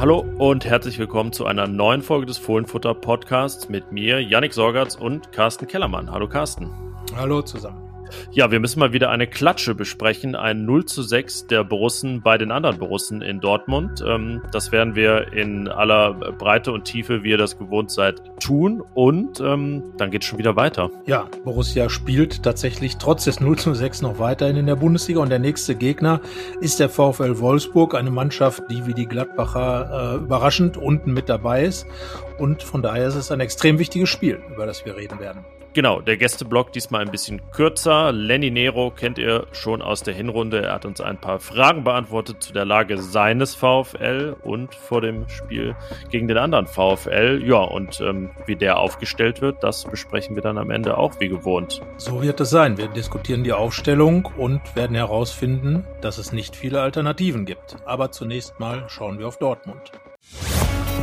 Hallo und herzlich willkommen zu einer neuen Folge des Fohlenfutter Podcasts mit mir, Yannick Sorgatz und Carsten Kellermann. Hallo Carsten. Hallo zusammen. Ja, wir müssen mal wieder eine Klatsche besprechen. Ein 0 zu 6 der Borussen bei den anderen Borussen in Dortmund. Ähm, das werden wir in aller Breite und Tiefe, wie ihr das gewohnt seid, tun. Und ähm, dann geht es schon wieder weiter. Ja, Borussia spielt tatsächlich trotz des 0 zu 6 noch weiterhin in der Bundesliga. Und der nächste Gegner ist der VfL Wolfsburg, eine Mannschaft, die wie die Gladbacher äh, überraschend unten mit dabei ist. Und von daher ist es ein extrem wichtiges Spiel, über das wir reden werden. Genau, der Gästeblock diesmal ein bisschen kürzer. Lenny Nero kennt ihr schon aus der Hinrunde. Er hat uns ein paar Fragen beantwortet zu der Lage seines VfL und vor dem Spiel gegen den anderen VfL. Ja, und ähm, wie der aufgestellt wird, das besprechen wir dann am Ende auch wie gewohnt. So wird es sein. Wir diskutieren die Aufstellung und werden herausfinden, dass es nicht viele Alternativen gibt. Aber zunächst mal schauen wir auf Dortmund.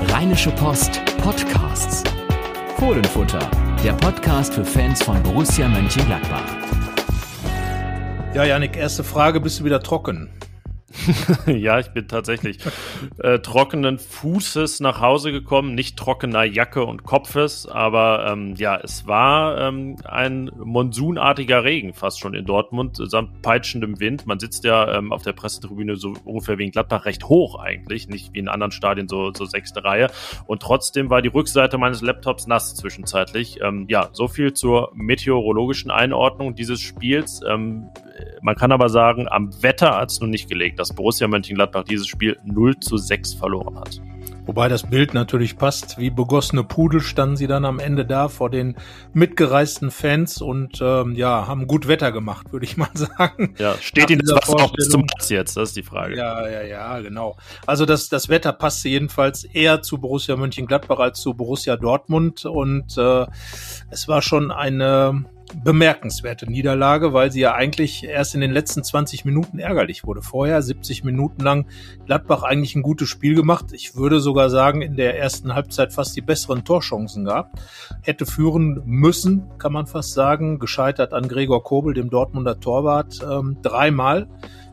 Rheinische Post Podcasts. Fohlenfutter der Podcast für Fans von Borussia Mönchengladbach. Ja, Janik, erste Frage, bist du wieder trocken? ja, ich bin tatsächlich äh, trockenen Fußes nach Hause gekommen, nicht trockener Jacke und Kopfes, aber ähm, ja, es war ähm, ein monsunartiger Regen fast schon in Dortmund, samt peitschendem Wind. Man sitzt ja ähm, auf der Pressetribüne so ungefähr wie in Gladbach recht hoch eigentlich, nicht wie in anderen Stadien so, so sechste Reihe. Und trotzdem war die Rückseite meines Laptops nass zwischenzeitlich. Ähm, ja, so viel zur meteorologischen Einordnung dieses Spiels. Ähm, man kann aber sagen, am Wetter hat es nun nicht gelegt, dass Borussia Mönchengladbach dieses Spiel 0 zu 6 verloren hat. Wobei das Bild natürlich passt. Wie begossene Pudel standen sie dann am Ende da vor den mitgereisten Fans und ähm, ja, haben gut Wetter gemacht, würde ich mal sagen. Ja, steht ihnen das Wasser auch bis zum Platz jetzt? Das ist die Frage. Ja, ja, ja, genau. Also das, das Wetter passte jedenfalls eher zu Borussia Mönchengladbach als zu Borussia Dortmund und äh, es war schon eine bemerkenswerte Niederlage, weil sie ja eigentlich erst in den letzten 20 Minuten ärgerlich wurde. Vorher 70 Minuten lang Gladbach eigentlich ein gutes Spiel gemacht. Ich würde sogar sagen, in der ersten Halbzeit fast die besseren Torchancen gehabt. Hätte führen müssen, kann man fast sagen. Gescheitert an Gregor Kobel, dem Dortmunder Torwart, ähm, dreimal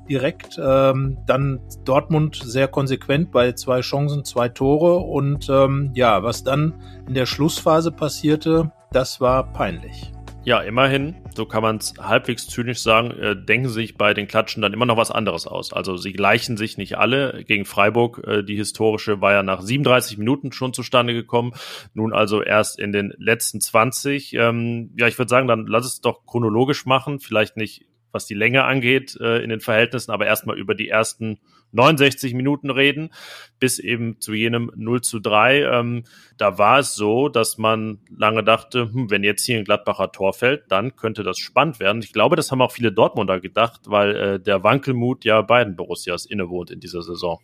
direkt. Ähm, dann Dortmund sehr konsequent bei zwei Chancen, zwei Tore. Und ähm, ja, was dann in der Schlussphase passierte, das war peinlich. Ja, immerhin, so kann man es halbwegs zynisch sagen, äh, denken sich bei den Klatschen dann immer noch was anderes aus. Also sie gleichen sich nicht alle. Gegen Freiburg, äh, die historische, war ja nach 37 Minuten schon zustande gekommen. Nun also erst in den letzten 20. Ähm, ja, ich würde sagen, dann lass es doch chronologisch machen. Vielleicht nicht was die Länge angeht äh, in den Verhältnissen, aber erstmal über die ersten 69 Minuten reden, bis eben zu jenem 0 zu 3. Ähm, da war es so, dass man lange dachte, hm, wenn jetzt hier ein Gladbacher Tor fällt, dann könnte das spannend werden. Ich glaube, das haben auch viele Dortmunder gedacht, weil äh, der Wankelmut ja beiden Borussias innewohnt in dieser Saison.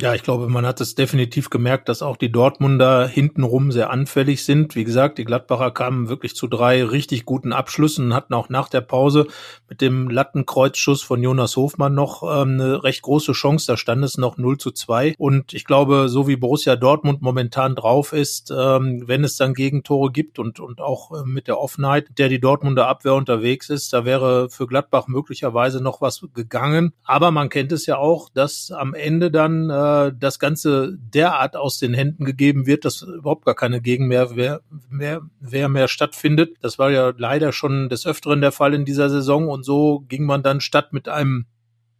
Ja, ich glaube, man hat es definitiv gemerkt, dass auch die Dortmunder hintenrum sehr anfällig sind. Wie gesagt, die Gladbacher kamen wirklich zu drei richtig guten Abschlüssen und hatten auch nach der Pause mit dem Lattenkreuzschuss von Jonas Hofmann noch ähm, eine recht große Chance. Da stand es noch 0 zu 2. Und ich glaube, so wie Borussia Dortmund momentan drauf ist, ähm, wenn es dann Gegentore gibt und, und auch äh, mit der Offenheit, der die Dortmunder Abwehr unterwegs ist, da wäre für Gladbach möglicherweise noch was gegangen. Aber man kennt es ja auch, dass am Ende dann äh, das Ganze derart aus den Händen gegeben wird, dass überhaupt gar keine Gegenwehr mehr, mehr, mehr, mehr stattfindet. Das war ja leider schon des Öfteren der Fall in dieser Saison und so ging man dann statt mit einem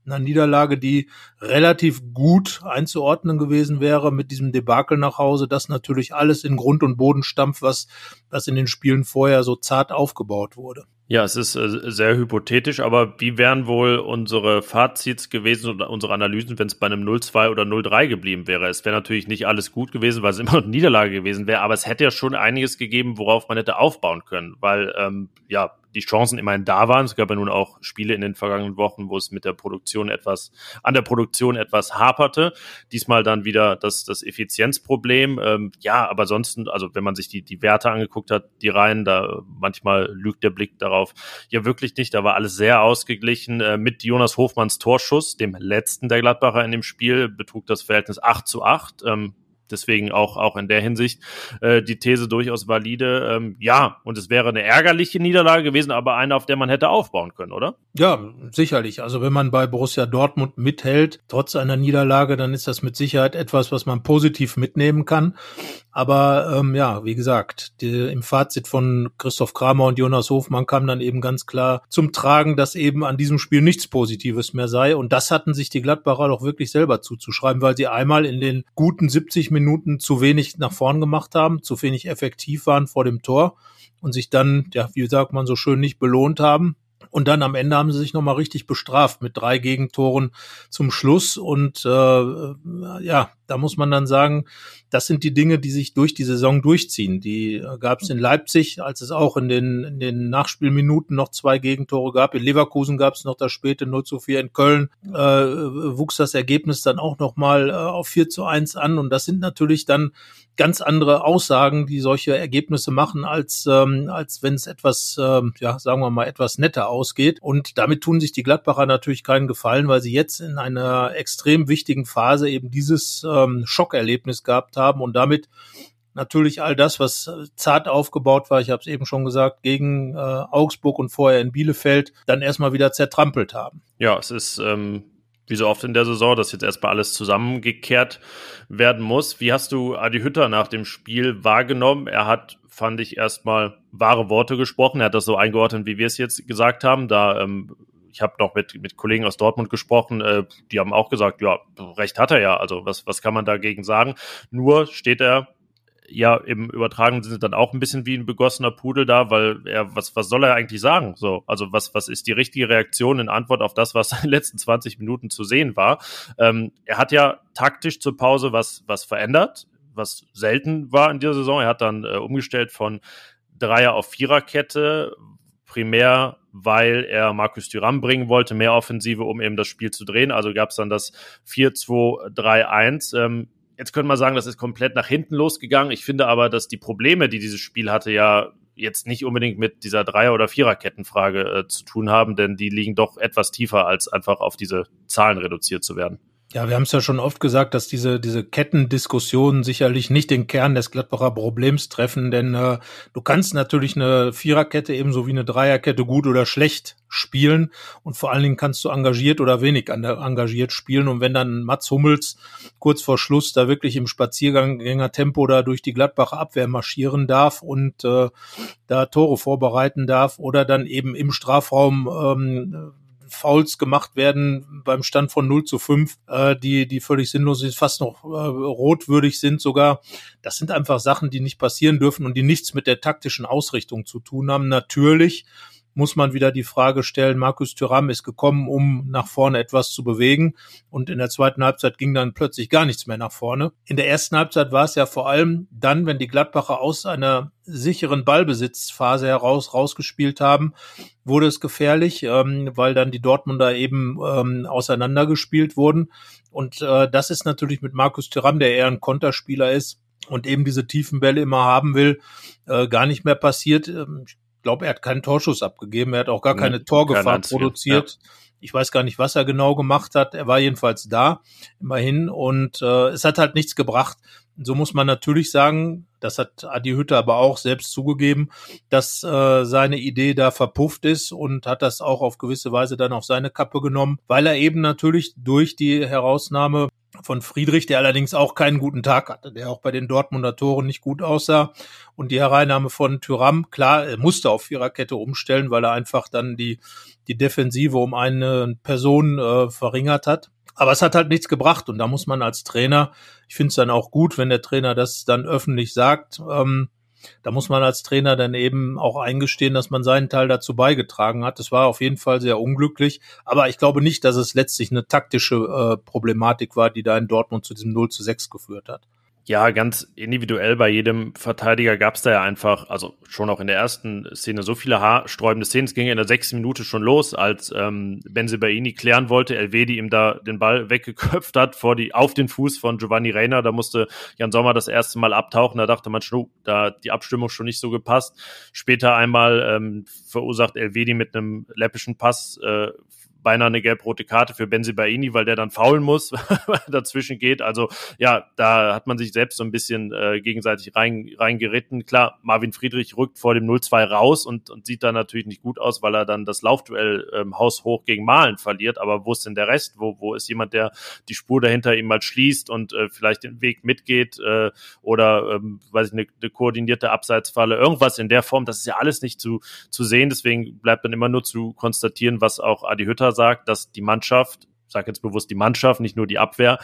einer Niederlage, die relativ gut einzuordnen gewesen wäre, mit diesem Debakel nach Hause, das natürlich alles in Grund und Boden stampft, was, was in den Spielen vorher so zart aufgebaut wurde. Ja, es ist äh, sehr hypothetisch, aber wie wären wohl unsere Fazits gewesen oder unsere Analysen, wenn es bei einem 0-2 oder 0-3 geblieben wäre? Es wäre natürlich nicht alles gut gewesen, weil es immer eine Niederlage gewesen wäre, aber es hätte ja schon einiges gegeben, worauf man hätte aufbauen können, weil ähm, ja, die Chancen immerhin da waren. Es gab ja nun auch Spiele in den vergangenen Wochen, wo es mit der Produktion etwas, an der Produktion etwas haperte. Diesmal dann wieder das, das Effizienzproblem. Ähm, ja, aber sonst, also wenn man sich die, die Werte angeguckt hat, die Reihen, da manchmal lügt der Blick darauf. Ja, wirklich nicht. Da war alles sehr ausgeglichen. Äh, mit Jonas Hofmanns Torschuss, dem letzten der Gladbacher in dem Spiel, betrug das Verhältnis 8 zu 8. Ähm, Deswegen auch, auch in der Hinsicht äh, die These durchaus valide. Ähm, ja, und es wäre eine ärgerliche Niederlage gewesen, aber eine, auf der man hätte aufbauen können, oder? Ja, sicherlich. Also wenn man bei Borussia Dortmund mithält, trotz einer Niederlage, dann ist das mit Sicherheit etwas, was man positiv mitnehmen kann. Aber ähm, ja, wie gesagt, die, im Fazit von Christoph Kramer und Jonas Hofmann kam dann eben ganz klar zum Tragen, dass eben an diesem Spiel nichts Positives mehr sei. Und das hatten sich die Gladbacher doch wirklich selber zuzuschreiben, weil sie einmal in den guten 70 Minuten zu wenig nach vorn gemacht haben, zu wenig effektiv waren vor dem Tor und sich dann, ja, wie sagt man so schön, nicht belohnt haben. Und dann am Ende haben sie sich nochmal richtig bestraft mit drei Gegentoren zum Schluss. Und äh, ja, da muss man dann sagen, das sind die Dinge, die sich durch die Saison durchziehen. Die äh, gab es in Leipzig, als es auch in den, in den Nachspielminuten noch zwei Gegentore gab. In Leverkusen gab es noch das späte 0 zu 4. In Köln äh, wuchs das Ergebnis dann auch nochmal äh, auf 4 zu 1 an. Und das sind natürlich dann ganz andere Aussagen, die solche Ergebnisse machen, als, ähm, als wenn es etwas, ähm, ja, sagen wir mal, etwas netter ausgeht. Und damit tun sich die Gladbacher natürlich keinen Gefallen, weil sie jetzt in einer extrem wichtigen Phase eben dieses ähm, Schockerlebnis gehabt haben und damit natürlich all das, was zart aufgebaut war, ich habe es eben schon gesagt, gegen äh, Augsburg und vorher in Bielefeld, dann erstmal wieder zertrampelt haben. Ja, es ist ähm, wie so oft in der Saison, dass jetzt erstmal alles zusammengekehrt werden muss. Wie hast du Adi Hütter nach dem Spiel wahrgenommen? Er hat, fand ich, erstmal wahre Worte gesprochen. Er hat das so eingeordnet, wie wir es jetzt gesagt haben. Da ähm, ich habe noch mit, mit Kollegen aus Dortmund gesprochen, äh, die haben auch gesagt, ja, recht hat er ja. Also was, was kann man dagegen sagen? Nur steht er ja im übertragenen Sinne dann auch ein bisschen wie ein begossener Pudel da, weil er, was, was soll er eigentlich sagen? So, also was, was ist die richtige Reaktion in Antwort auf das, was in den letzten 20 Minuten zu sehen war? Ähm, er hat ja taktisch zur Pause was, was verändert, was selten war in dieser Saison. Er hat dann äh, umgestellt von Dreier auf Viererkette, primär weil er Markus Thuram bringen wollte, mehr Offensive, um eben das Spiel zu drehen. Also gab es dann das 4-2-3-1. Ähm, Jetzt könnte man sagen, das ist komplett nach hinten losgegangen. Ich finde aber, dass die Probleme, die dieses Spiel hatte, ja jetzt nicht unbedingt mit dieser Dreier- oder Viererkettenfrage äh, zu tun haben, denn die liegen doch etwas tiefer, als einfach auf diese Zahlen reduziert zu werden. Ja, wir haben es ja schon oft gesagt, dass diese, diese Kettendiskussionen sicherlich nicht den Kern des Gladbacher Problems treffen, denn äh, du kannst natürlich eine Viererkette ebenso wie eine Dreierkette gut oder schlecht spielen und vor allen Dingen kannst du engagiert oder wenig engagiert spielen und wenn dann Mats Hummels kurz vor Schluss da wirklich im Spaziergängertempo da durch die Gladbacher Abwehr marschieren darf und äh, da Tore vorbereiten darf oder dann eben im Strafraum ähm, Fouls gemacht werden beim Stand von 0 zu 5, äh, die, die völlig sinnlos sind, fast noch äh, rotwürdig sind sogar. Das sind einfach Sachen, die nicht passieren dürfen und die nichts mit der taktischen Ausrichtung zu tun haben. Natürlich muss man wieder die Frage stellen, Markus Thuram ist gekommen, um nach vorne etwas zu bewegen und in der zweiten Halbzeit ging dann plötzlich gar nichts mehr nach vorne. In der ersten Halbzeit war es ja vor allem dann, wenn die Gladbacher aus einer sicheren Ballbesitzphase heraus rausgespielt haben, wurde es gefährlich, ähm, weil dann die Dortmunder eben ähm, auseinandergespielt wurden und äh, das ist natürlich mit Markus Thuram, der eher ein Konterspieler ist, und eben diese tiefen Bälle immer haben will, äh, gar nicht mehr passiert. Ähm, glaube, er hat keinen Torschuss abgegeben. Er hat auch gar keine nee, Torgefahr produziert. Ja. Ich weiß gar nicht, was er genau gemacht hat. Er war jedenfalls da, immerhin. Und äh, es hat halt nichts gebracht. So muss man natürlich sagen, das hat Adi Hütte aber auch selbst zugegeben, dass äh, seine Idee da verpufft ist und hat das auch auf gewisse Weise dann auf seine Kappe genommen, weil er eben natürlich durch die Herausnahme von Friedrich, der allerdings auch keinen guten Tag hatte, der auch bei den Dortmunder Toren nicht gut aussah. Und die Hereinnahme von Tyram, klar, er musste auf Viererkette umstellen, weil er einfach dann die, die Defensive um eine Person äh, verringert hat. Aber es hat halt nichts gebracht und da muss man als Trainer, ich finde es dann auch gut, wenn der Trainer das dann öffentlich sagt, ähm, da muss man als Trainer dann eben auch eingestehen, dass man seinen Teil dazu beigetragen hat. Das war auf jeden Fall sehr unglücklich, aber ich glaube nicht, dass es letztlich eine taktische äh, Problematik war, die da in Dortmund zu diesem 0 zu 6 geführt hat. Ja, ganz individuell bei jedem Verteidiger gab es da ja einfach, also schon auch in der ersten Szene, so viele haarsträubende Szenen. Es ging in der sechsten Minute schon los, als ähm, Benzibaini klären wollte, Elvedi ihm da den Ball weggeköpft hat vor die, auf den Fuß von Giovanni Reina. Da musste Jan Sommer das erste Mal abtauchen. Da dachte man schon, da hat die Abstimmung schon nicht so gepasst. Später einmal ähm, verursacht Elvedi mit einem läppischen Pass äh, beinahe eine gelb-rote Karte für Benzibaini, weil der dann faulen muss, dazwischen geht. Also ja, da hat man sich selbst so ein bisschen äh, gegenseitig rein, reingeritten. Klar, Marvin Friedrich rückt vor dem 0-2 raus und, und sieht da natürlich nicht gut aus, weil er dann das Laufduell ähm, haushoch gegen Malen verliert. Aber wo ist denn der Rest? Wo, wo ist jemand, der die Spur dahinter ihm mal schließt und äh, vielleicht den Weg mitgeht äh, oder, ähm, weiß ich, eine, eine koordinierte Abseitsfalle, irgendwas in der Form, das ist ja alles nicht zu, zu sehen. Deswegen bleibt dann immer nur zu konstatieren, was auch Adi Hütter sagt, dass die Mannschaft, sag jetzt bewusst die Mannschaft, nicht nur die Abwehr,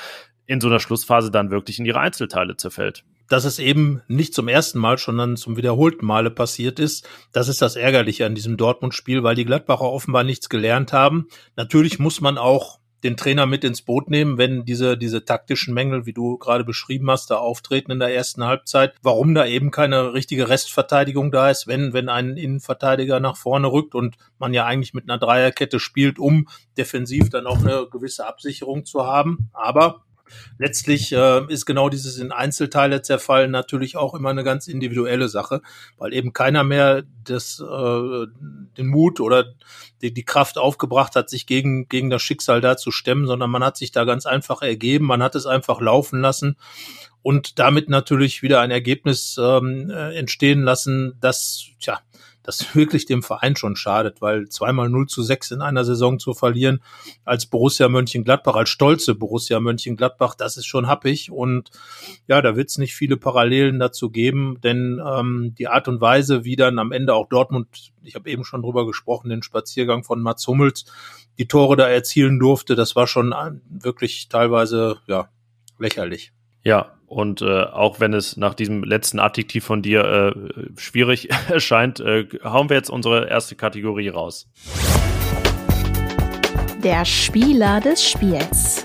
in so einer Schlussphase dann wirklich in ihre Einzelteile zerfällt dass es eben nicht zum ersten Mal, sondern zum wiederholten Male passiert ist. Das ist das Ärgerliche an diesem Dortmund-Spiel, weil die Gladbacher offenbar nichts gelernt haben. Natürlich muss man auch den Trainer mit ins Boot nehmen, wenn diese, diese taktischen Mängel, wie du gerade beschrieben hast, da auftreten in der ersten Halbzeit. Warum da eben keine richtige Restverteidigung da ist, wenn, wenn ein Innenverteidiger nach vorne rückt und man ja eigentlich mit einer Dreierkette spielt, um defensiv dann auch eine gewisse Absicherung zu haben. Aber Letztlich äh, ist genau dieses in Einzelteile zerfallen natürlich auch immer eine ganz individuelle Sache, weil eben keiner mehr das, äh, den Mut oder die, die Kraft aufgebracht hat, sich gegen, gegen das Schicksal da zu stemmen, sondern man hat sich da ganz einfach ergeben, man hat es einfach laufen lassen und damit natürlich wieder ein Ergebnis ähm, äh, entstehen lassen, das, tja, das wirklich dem Verein schon schadet, weil zweimal 0 zu 6 in einer Saison zu verlieren als Borussia Mönchengladbach, als stolze Borussia Mönchengladbach, das ist schon happig und ja, da wird es nicht viele Parallelen dazu geben, denn ähm, die Art und Weise, wie dann am Ende auch Dortmund, ich habe eben schon drüber gesprochen, den Spaziergang von Mats Hummels, die Tore da erzielen durfte, das war schon wirklich teilweise ja lächerlich. Ja, und äh, auch wenn es nach diesem letzten Adjektiv von dir äh, schwierig erscheint, äh, hauen wir jetzt unsere erste Kategorie raus. Der Spieler des Spiels.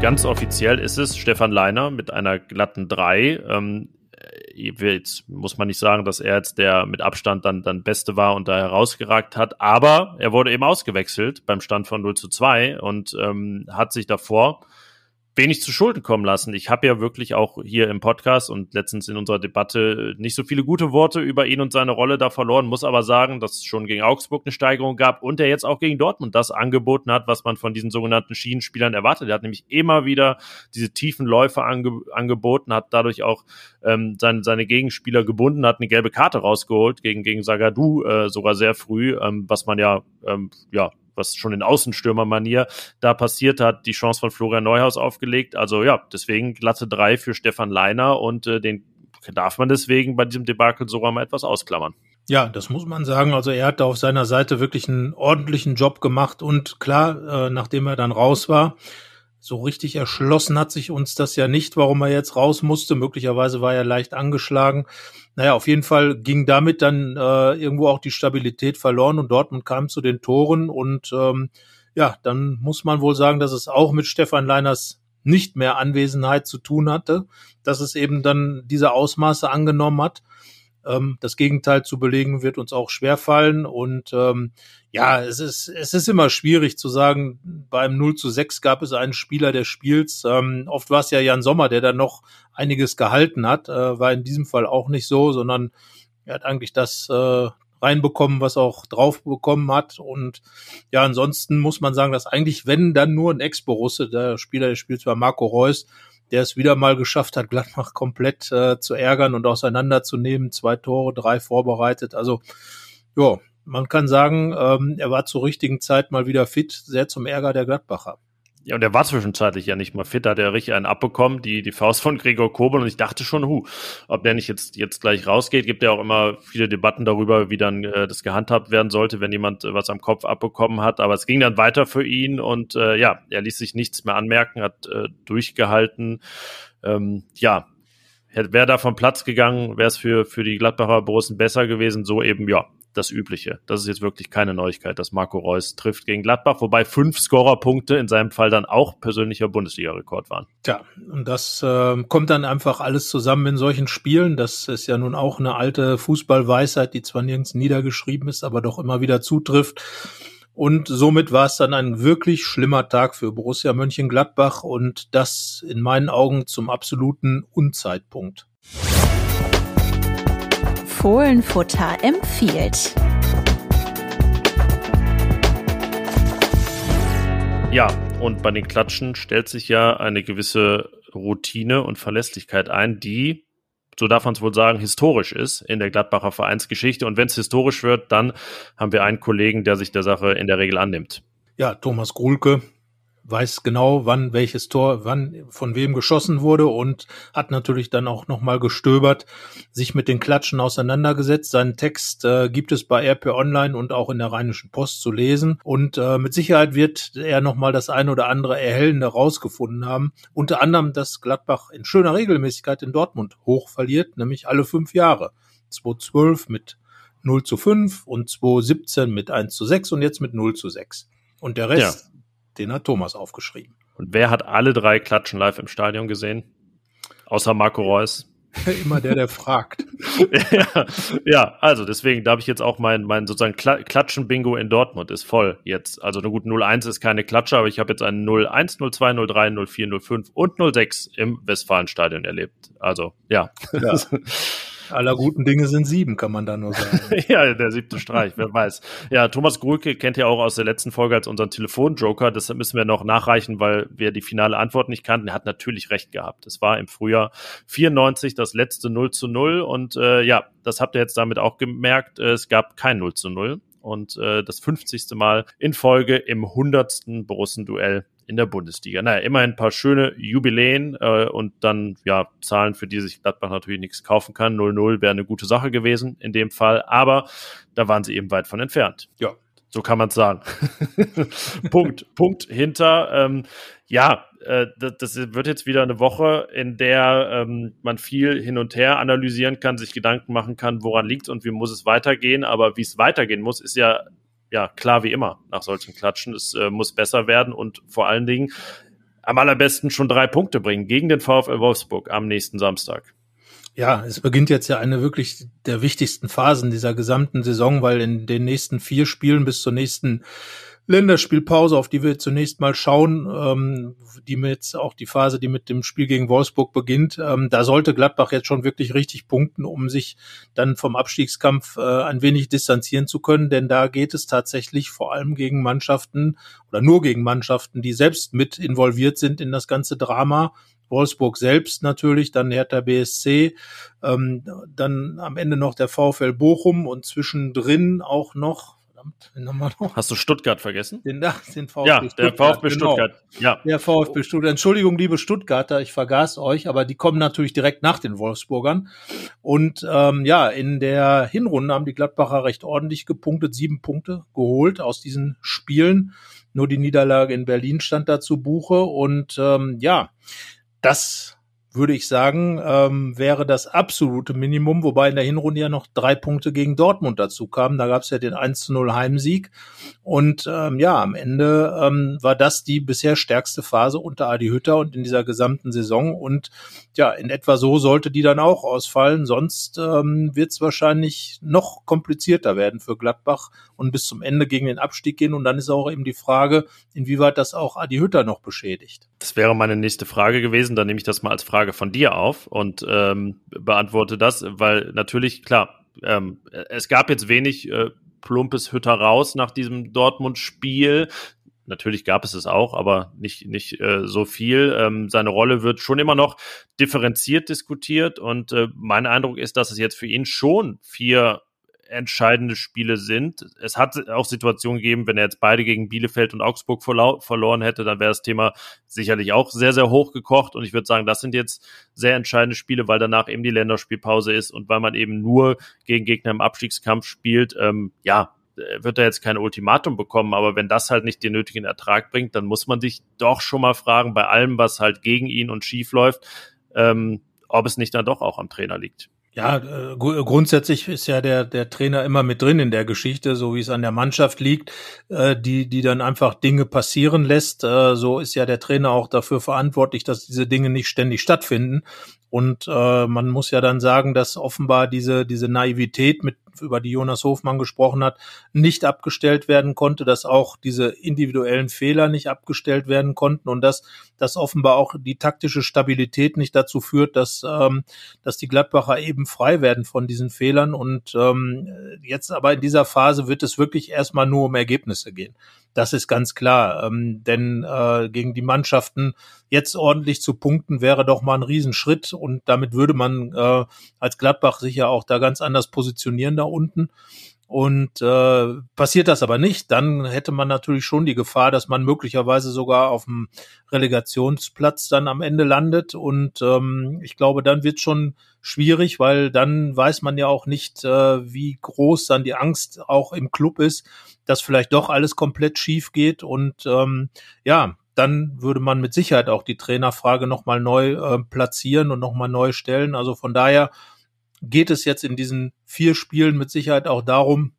Ganz offiziell ist es Stefan Leiner mit einer glatten 3. Ähm, jetzt muss man nicht sagen, dass er jetzt der mit Abstand dann, dann Beste war und da herausgeragt hat, aber er wurde eben ausgewechselt beim Stand von 0 zu 2 und ähm, hat sich davor wenig zu Schulden kommen lassen. Ich habe ja wirklich auch hier im Podcast und letztens in unserer Debatte nicht so viele gute Worte über ihn und seine Rolle da verloren, muss aber sagen, dass es schon gegen Augsburg eine Steigerung gab und er jetzt auch gegen Dortmund das angeboten hat, was man von diesen sogenannten Schienenspielern erwartet. Er hat nämlich immer wieder diese tiefen Läufe ange angeboten, hat dadurch auch ähm, sein, seine Gegenspieler gebunden, hat eine gelbe Karte rausgeholt gegen, gegen Sagadu äh, sogar sehr früh, ähm, was man ja, ähm, ja was schon in Außenstürmermanier da passiert hat, die Chance von Florian Neuhaus aufgelegt. Also ja, deswegen glatte drei für Stefan Leiner und äh, den darf man deswegen bei diesem Debakel sogar mal etwas ausklammern. Ja, das muss man sagen. Also er hat da auf seiner Seite wirklich einen ordentlichen Job gemacht und klar, äh, nachdem er dann raus war, so richtig erschlossen hat sich uns das ja nicht, warum er jetzt raus musste. Möglicherweise war er leicht angeschlagen. Naja, auf jeden Fall ging damit dann äh, irgendwo auch die Stabilität verloren und Dortmund kam zu den Toren und ähm, ja, dann muss man wohl sagen, dass es auch mit Stefan Leiners nicht mehr Anwesenheit zu tun hatte, dass es eben dann diese Ausmaße angenommen hat. Ähm, das Gegenteil zu belegen wird uns auch schwerfallen. Und ähm, ja, es ist, es ist immer schwierig zu sagen, beim 0 zu 6 gab es einen Spieler des Spiels. Ähm, oft war es ja Jan Sommer, der dann noch einiges gehalten hat. Äh, war in diesem Fall auch nicht so, sondern er hat eigentlich das äh, reinbekommen, was auch drauf bekommen hat. Und ja, ansonsten muss man sagen, dass eigentlich, wenn dann nur ein Ex-Borusse, der Spieler des Spiels war Marco Reus, der es wieder mal geschafft hat, Gladbach komplett äh, zu ärgern und auseinanderzunehmen. Zwei Tore, drei vorbereitet. Also ja, man kann sagen, ähm, er war zur richtigen Zeit mal wieder fit, sehr zum Ärger der Gladbacher. Ja, und er war zwischenzeitlich ja nicht mal fit, da hat er richtig einen abbekommen, die, die Faust von Gregor Kobel. Und ich dachte schon, hu, ob der nicht jetzt, jetzt gleich rausgeht, gibt ja auch immer viele Debatten darüber, wie dann äh, das gehandhabt werden sollte, wenn jemand äh, was am Kopf abbekommen hat, aber es ging dann weiter für ihn und äh, ja, er ließ sich nichts mehr anmerken, hat äh, durchgehalten, ähm, ja, wäre da vom Platz gegangen, wäre es für, für die Gladbacher Borussen besser gewesen, so eben, ja, das Übliche. Das ist jetzt wirklich keine Neuigkeit, dass Marco Reus trifft gegen Gladbach, wobei fünf Scorerpunkte in seinem Fall dann auch persönlicher Bundesliga-Rekord waren. Tja, und das äh, kommt dann einfach alles zusammen in solchen Spielen. Das ist ja nun auch eine alte Fußballweisheit, die zwar nirgends niedergeschrieben ist, aber doch immer wieder zutrifft. Und somit war es dann ein wirklich schlimmer Tag für Borussia Mönchengladbach und das in meinen Augen zum absoluten Unzeitpunkt. Fohlenfutter empfiehlt. Ja, und bei den Klatschen stellt sich ja eine gewisse Routine und Verlässlichkeit ein, die, so darf man es wohl sagen, historisch ist in der Gladbacher Vereinsgeschichte. Und wenn es historisch wird, dann haben wir einen Kollegen, der sich der Sache in der Regel annimmt. Ja, Thomas Grulke, weiß genau, wann welches Tor, wann von wem geschossen wurde und hat natürlich dann auch nochmal gestöbert, sich mit den Klatschen auseinandergesetzt. Seinen Text äh, gibt es bei RP Online und auch in der Rheinischen Post zu lesen. Und äh, mit Sicherheit wird er nochmal das eine oder andere Erhellende rausgefunden haben. Unter anderem, dass Gladbach in schöner Regelmäßigkeit in Dortmund hoch verliert, nämlich alle fünf Jahre. 2012 mit 0 zu 5 und 2017 mit 1 zu 6 und jetzt mit 0 zu 6. Und der Rest ja den hat Thomas aufgeschrieben. Und wer hat alle drei Klatschen live im Stadion gesehen? Außer Marco Reus. Immer der, der fragt. ja, ja, also deswegen, da habe ich jetzt auch mein, mein sozusagen Klatschen-Bingo in Dortmund ist voll jetzt. Also eine gut 01 ist keine Klatsche, aber ich habe jetzt einen 01, 02, 03, 04, 05 und 06 im Westfalenstadion erlebt. Also ja. ja. Aller guten Dinge sind sieben, kann man da nur sagen. ja, der siebte Streich, wer weiß. Ja, Thomas Grulke kennt ihr auch aus der letzten Folge als unseren Telefonjoker. Deshalb müssen wir noch nachreichen, weil wir die finale Antwort nicht kannten. Er hat natürlich recht gehabt. Es war im Frühjahr 94 das letzte 0 zu 0 und äh, ja, das habt ihr jetzt damit auch gemerkt. Es gab kein 0 zu 0 und äh, das 50. Mal in Folge im 100. Borussen-Duell in der Bundesliga. Naja, immerhin ein paar schöne Jubiläen äh, und dann ja Zahlen, für die sich Gladbach natürlich nichts kaufen kann. 0-0 wäre eine gute Sache gewesen in dem Fall, aber da waren sie eben weit von entfernt. Ja. So kann man es sagen. Punkt, Punkt hinter. Ähm, ja, äh, das, das, wird jetzt wieder eine Woche, in der ähm, man viel hin und her analysieren kann, sich Gedanken machen kann, woran liegt und wie muss es weitergehen. Aber wie es weitergehen muss, ist ja ja, klar wie immer nach solchen Klatschen. Es äh, muss besser werden und vor allen Dingen am allerbesten schon drei Punkte bringen gegen den VfL Wolfsburg am nächsten Samstag. Ja, es beginnt jetzt ja eine wirklich der wichtigsten Phasen dieser gesamten Saison, weil in den nächsten vier Spielen bis zur nächsten Länderspielpause, auf die wir zunächst mal schauen, ähm, die mit auch die Phase, die mit dem Spiel gegen Wolfsburg beginnt, ähm, da sollte Gladbach jetzt schon wirklich richtig punkten, um sich dann vom Abstiegskampf äh, ein wenig distanzieren zu können, denn da geht es tatsächlich vor allem gegen Mannschaften oder nur gegen Mannschaften, die selbst mit involviert sind in das ganze Drama. Wolfsburg selbst natürlich, dann Hertha BSC, ähm, dann am Ende noch der VfL Bochum und zwischendrin auch noch verdammt. Hast du Stuttgart vergessen? Den, den VfB ja, Stuttgart. Der VfB genau. Stuttgart. Ja. Der VfB Stuttgart. Entschuldigung, liebe Stuttgarter, ich vergaß euch, aber die kommen natürlich direkt nach den Wolfsburgern. Und ähm, ja, in der Hinrunde haben die Gladbacher recht ordentlich gepunktet, sieben Punkte geholt aus diesen Spielen. Nur die Niederlage in Berlin stand da zu Buche. Und ähm, ja, das würde ich sagen, ähm, wäre das absolute Minimum, wobei in der Hinrunde ja noch drei Punkte gegen Dortmund dazu kamen. Da gab es ja den 1 zu 0 Heimsieg. Und ähm, ja, am Ende ähm, war das die bisher stärkste Phase unter Adi Hütter und in dieser gesamten Saison. Und ja, in etwa so sollte die dann auch ausfallen. Sonst ähm, wird es wahrscheinlich noch komplizierter werden für Gladbach und bis zum Ende gegen den Abstieg gehen. Und dann ist auch eben die Frage, inwieweit das auch Adi Hütter noch beschädigt. Das wäre meine nächste Frage gewesen. Dann nehme ich das mal als Frage von dir auf und ähm, beantworte das, weil natürlich, klar, ähm, es gab jetzt wenig äh, plumpes Hütter raus nach diesem Dortmund-Spiel. Natürlich gab es es auch, aber nicht, nicht äh, so viel. Ähm, seine Rolle wird schon immer noch differenziert diskutiert und äh, mein Eindruck ist, dass es jetzt für ihn schon vier entscheidende Spiele sind. Es hat auch Situationen gegeben, wenn er jetzt beide gegen Bielefeld und Augsburg verloren hätte, dann wäre das Thema sicherlich auch sehr, sehr hoch gekocht. Und ich würde sagen, das sind jetzt sehr entscheidende Spiele, weil danach eben die Länderspielpause ist und weil man eben nur gegen Gegner im Abstiegskampf spielt. Ähm, ja, wird er jetzt kein Ultimatum bekommen, aber wenn das halt nicht den nötigen Ertrag bringt, dann muss man sich doch schon mal fragen, bei allem, was halt gegen ihn und schief läuft, ähm, ob es nicht dann doch auch am Trainer liegt. Ja, äh, grundsätzlich ist ja der, der Trainer immer mit drin in der Geschichte, so wie es an der Mannschaft liegt, äh, die, die dann einfach Dinge passieren lässt. Äh, so ist ja der Trainer auch dafür verantwortlich, dass diese Dinge nicht ständig stattfinden. Und äh, man muss ja dann sagen, dass offenbar diese, diese Naivität, mit über die Jonas Hofmann gesprochen hat, nicht abgestellt werden konnte, dass auch diese individuellen Fehler nicht abgestellt werden konnten und dass, dass offenbar auch die taktische Stabilität nicht dazu führt, dass, ähm, dass die Gladbacher eben frei werden von diesen Fehlern. Und ähm, jetzt aber in dieser Phase wird es wirklich erstmal nur um Ergebnisse gehen. Das ist ganz klar. Ähm, denn äh, gegen die Mannschaften jetzt ordentlich zu punkten wäre doch mal ein Riesenschritt und damit würde man äh, als Gladbach sich ja auch da ganz anders positionieren da unten. Und äh, passiert das aber nicht, dann hätte man natürlich schon die Gefahr, dass man möglicherweise sogar auf dem Relegationsplatz dann am Ende landet. Und ähm, ich glaube, dann wird schon schwierig, weil dann weiß man ja auch nicht, äh, wie groß dann die Angst auch im Club ist, dass vielleicht doch alles komplett schief geht. Und ähm, ja, dann würde man mit Sicherheit auch die Trainerfrage nochmal neu äh, platzieren und nochmal neu stellen. Also von daher geht es jetzt in diesen vier Spielen mit Sicherheit auch darum,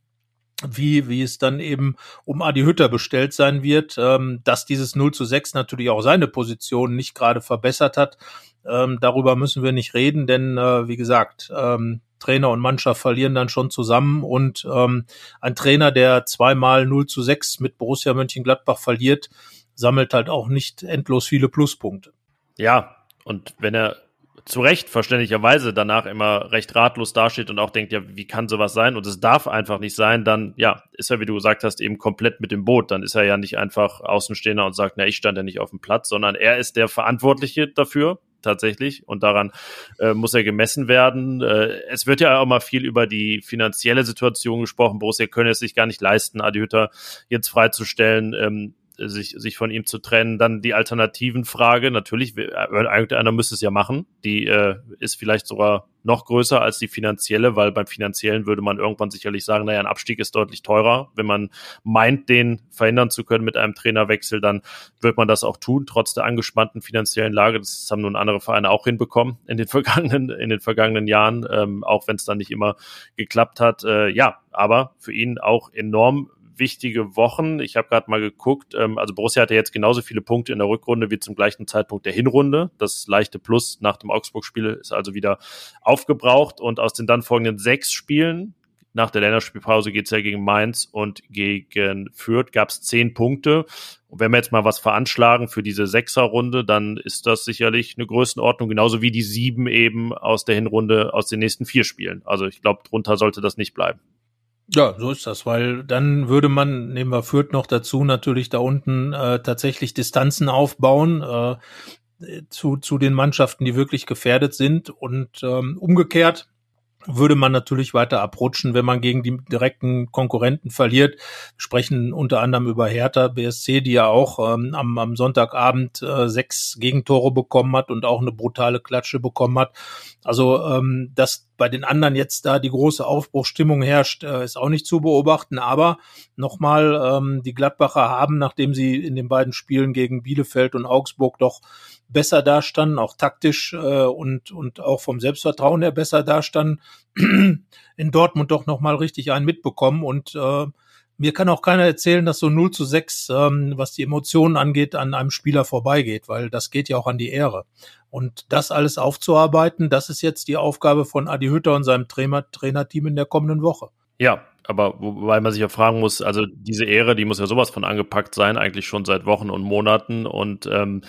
wie, wie es dann eben um Adi Hütter bestellt sein wird, ähm, dass dieses 0 zu 6 natürlich auch seine Position nicht gerade verbessert hat. Ähm, darüber müssen wir nicht reden, denn äh, wie gesagt, ähm, Trainer und Mannschaft verlieren dann schon zusammen und ähm, ein Trainer, der zweimal 0 zu 6 mit Borussia Mönchengladbach verliert, sammelt halt auch nicht endlos viele Pluspunkte. Ja, und wenn er zu Recht verständlicherweise danach immer recht ratlos dasteht und auch denkt, ja, wie kann sowas sein? Und es darf einfach nicht sein, dann, ja, ist er, wie du gesagt hast, eben komplett mit dem Boot. Dann ist er ja nicht einfach Außenstehender und sagt, na, ich stand ja nicht auf dem Platz, sondern er ist der Verantwortliche dafür, tatsächlich. Und daran äh, muss er gemessen werden. Äh, es wird ja auch mal viel über die finanzielle Situation gesprochen. Borussia könne es sich gar nicht leisten, Adi Hütter jetzt freizustellen. Ähm, sich, sich von ihm zu trennen. Dann die alternativen Frage, natürlich, irgendeiner müsste es ja machen. Die äh, ist vielleicht sogar noch größer als die finanzielle, weil beim finanziellen würde man irgendwann sicherlich sagen, naja, ein Abstieg ist deutlich teurer. Wenn man meint, den verhindern zu können mit einem Trainerwechsel, dann wird man das auch tun, trotz der angespannten finanziellen Lage. Das haben nun andere Vereine auch hinbekommen in den vergangenen, in den vergangenen Jahren, ähm, auch wenn es dann nicht immer geklappt hat. Äh, ja, aber für ihn auch enorm wichtige Wochen. Ich habe gerade mal geguckt, ähm, also Borussia hatte jetzt genauso viele Punkte in der Rückrunde wie zum gleichen Zeitpunkt der Hinrunde. Das leichte Plus nach dem Augsburg-Spiel ist also wieder aufgebraucht und aus den dann folgenden sechs Spielen nach der Länderspielpause geht es ja gegen Mainz und gegen Fürth gab es zehn Punkte. Und wenn wir jetzt mal was veranschlagen für diese Sechserrunde, dann ist das sicherlich eine Größenordnung, genauso wie die sieben eben aus der Hinrunde aus den nächsten vier Spielen. Also ich glaube, drunter sollte das nicht bleiben. Ja, so ist das, weil dann würde man, nehmen wir Fürth noch dazu, natürlich da unten äh, tatsächlich Distanzen aufbauen äh, zu, zu den Mannschaften, die wirklich gefährdet sind. Und ähm, umgekehrt würde man natürlich weiter abrutschen, wenn man gegen die direkten Konkurrenten verliert. Wir sprechen unter anderem über Hertha BSC, die ja auch ähm, am, am Sonntagabend äh, sechs Gegentore bekommen hat und auch eine brutale Klatsche bekommen hat. Also ähm, dass bei den anderen jetzt da die große Aufbruchstimmung herrscht, äh, ist auch nicht zu beobachten. Aber nochmal, ähm, die Gladbacher haben, nachdem sie in den beiden Spielen gegen Bielefeld und Augsburg doch besser dastanden, auch taktisch äh, und, und auch vom Selbstvertrauen her besser dastanden, in Dortmund doch nochmal richtig einen mitbekommen. Und äh, mir kann auch keiner erzählen, dass so 0 zu 6, ähm, was die Emotionen angeht, an einem Spieler vorbeigeht, weil das geht ja auch an die Ehre. Und das alles aufzuarbeiten, das ist jetzt die Aufgabe von Adi Hütter und seinem Trainer, Trainerteam in der kommenden Woche. Ja, aber wobei man sich ja fragen muss, also diese Ehre, die muss ja sowas von angepackt sein, eigentlich schon seit Wochen und Monaten. Und ähm,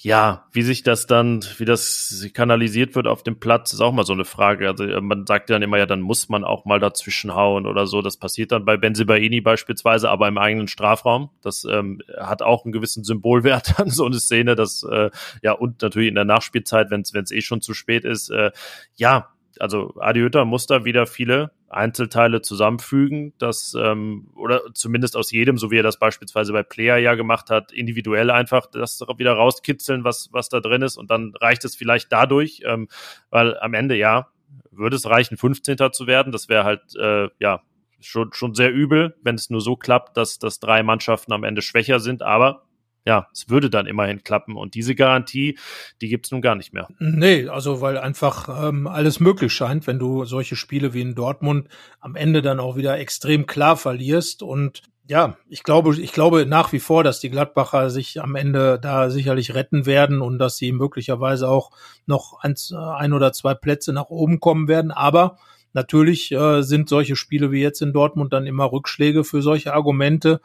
ja, wie sich das dann, wie das kanalisiert wird auf dem Platz, ist auch mal so eine Frage. Also äh, man sagt dann immer, ja, dann muss man auch mal dazwischen hauen oder so. Das passiert dann bei Benzibaini beispielsweise, aber im eigenen Strafraum. Das ähm, hat auch einen gewissen Symbolwert an so eine Szene. Das äh, ja und natürlich in der Nachspielzeit, wenn es eh schon zu spät ist. Äh, ja, also Adi Hütter muss da wieder viele Einzelteile zusammenfügen, das ähm, oder zumindest aus jedem, so wie er das beispielsweise bei Player ja gemacht hat, individuell einfach das wieder rauskitzeln, was was da drin ist und dann reicht es vielleicht dadurch, ähm, weil am Ende ja würde es reichen, 15. zu werden. Das wäre halt äh, ja schon schon sehr übel, wenn es nur so klappt, dass dass drei Mannschaften am Ende schwächer sind, aber ja, es würde dann immerhin klappen. Und diese Garantie, die gibt's nun gar nicht mehr. Nee, also weil einfach ähm, alles möglich scheint, wenn du solche Spiele wie in Dortmund am Ende dann auch wieder extrem klar verlierst. Und ja, ich glaube, ich glaube nach wie vor, dass die Gladbacher sich am Ende da sicherlich retten werden und dass sie möglicherweise auch noch ein, ein oder zwei Plätze nach oben kommen werden. Aber Natürlich äh, sind solche Spiele wie jetzt in Dortmund dann immer Rückschläge für solche Argumente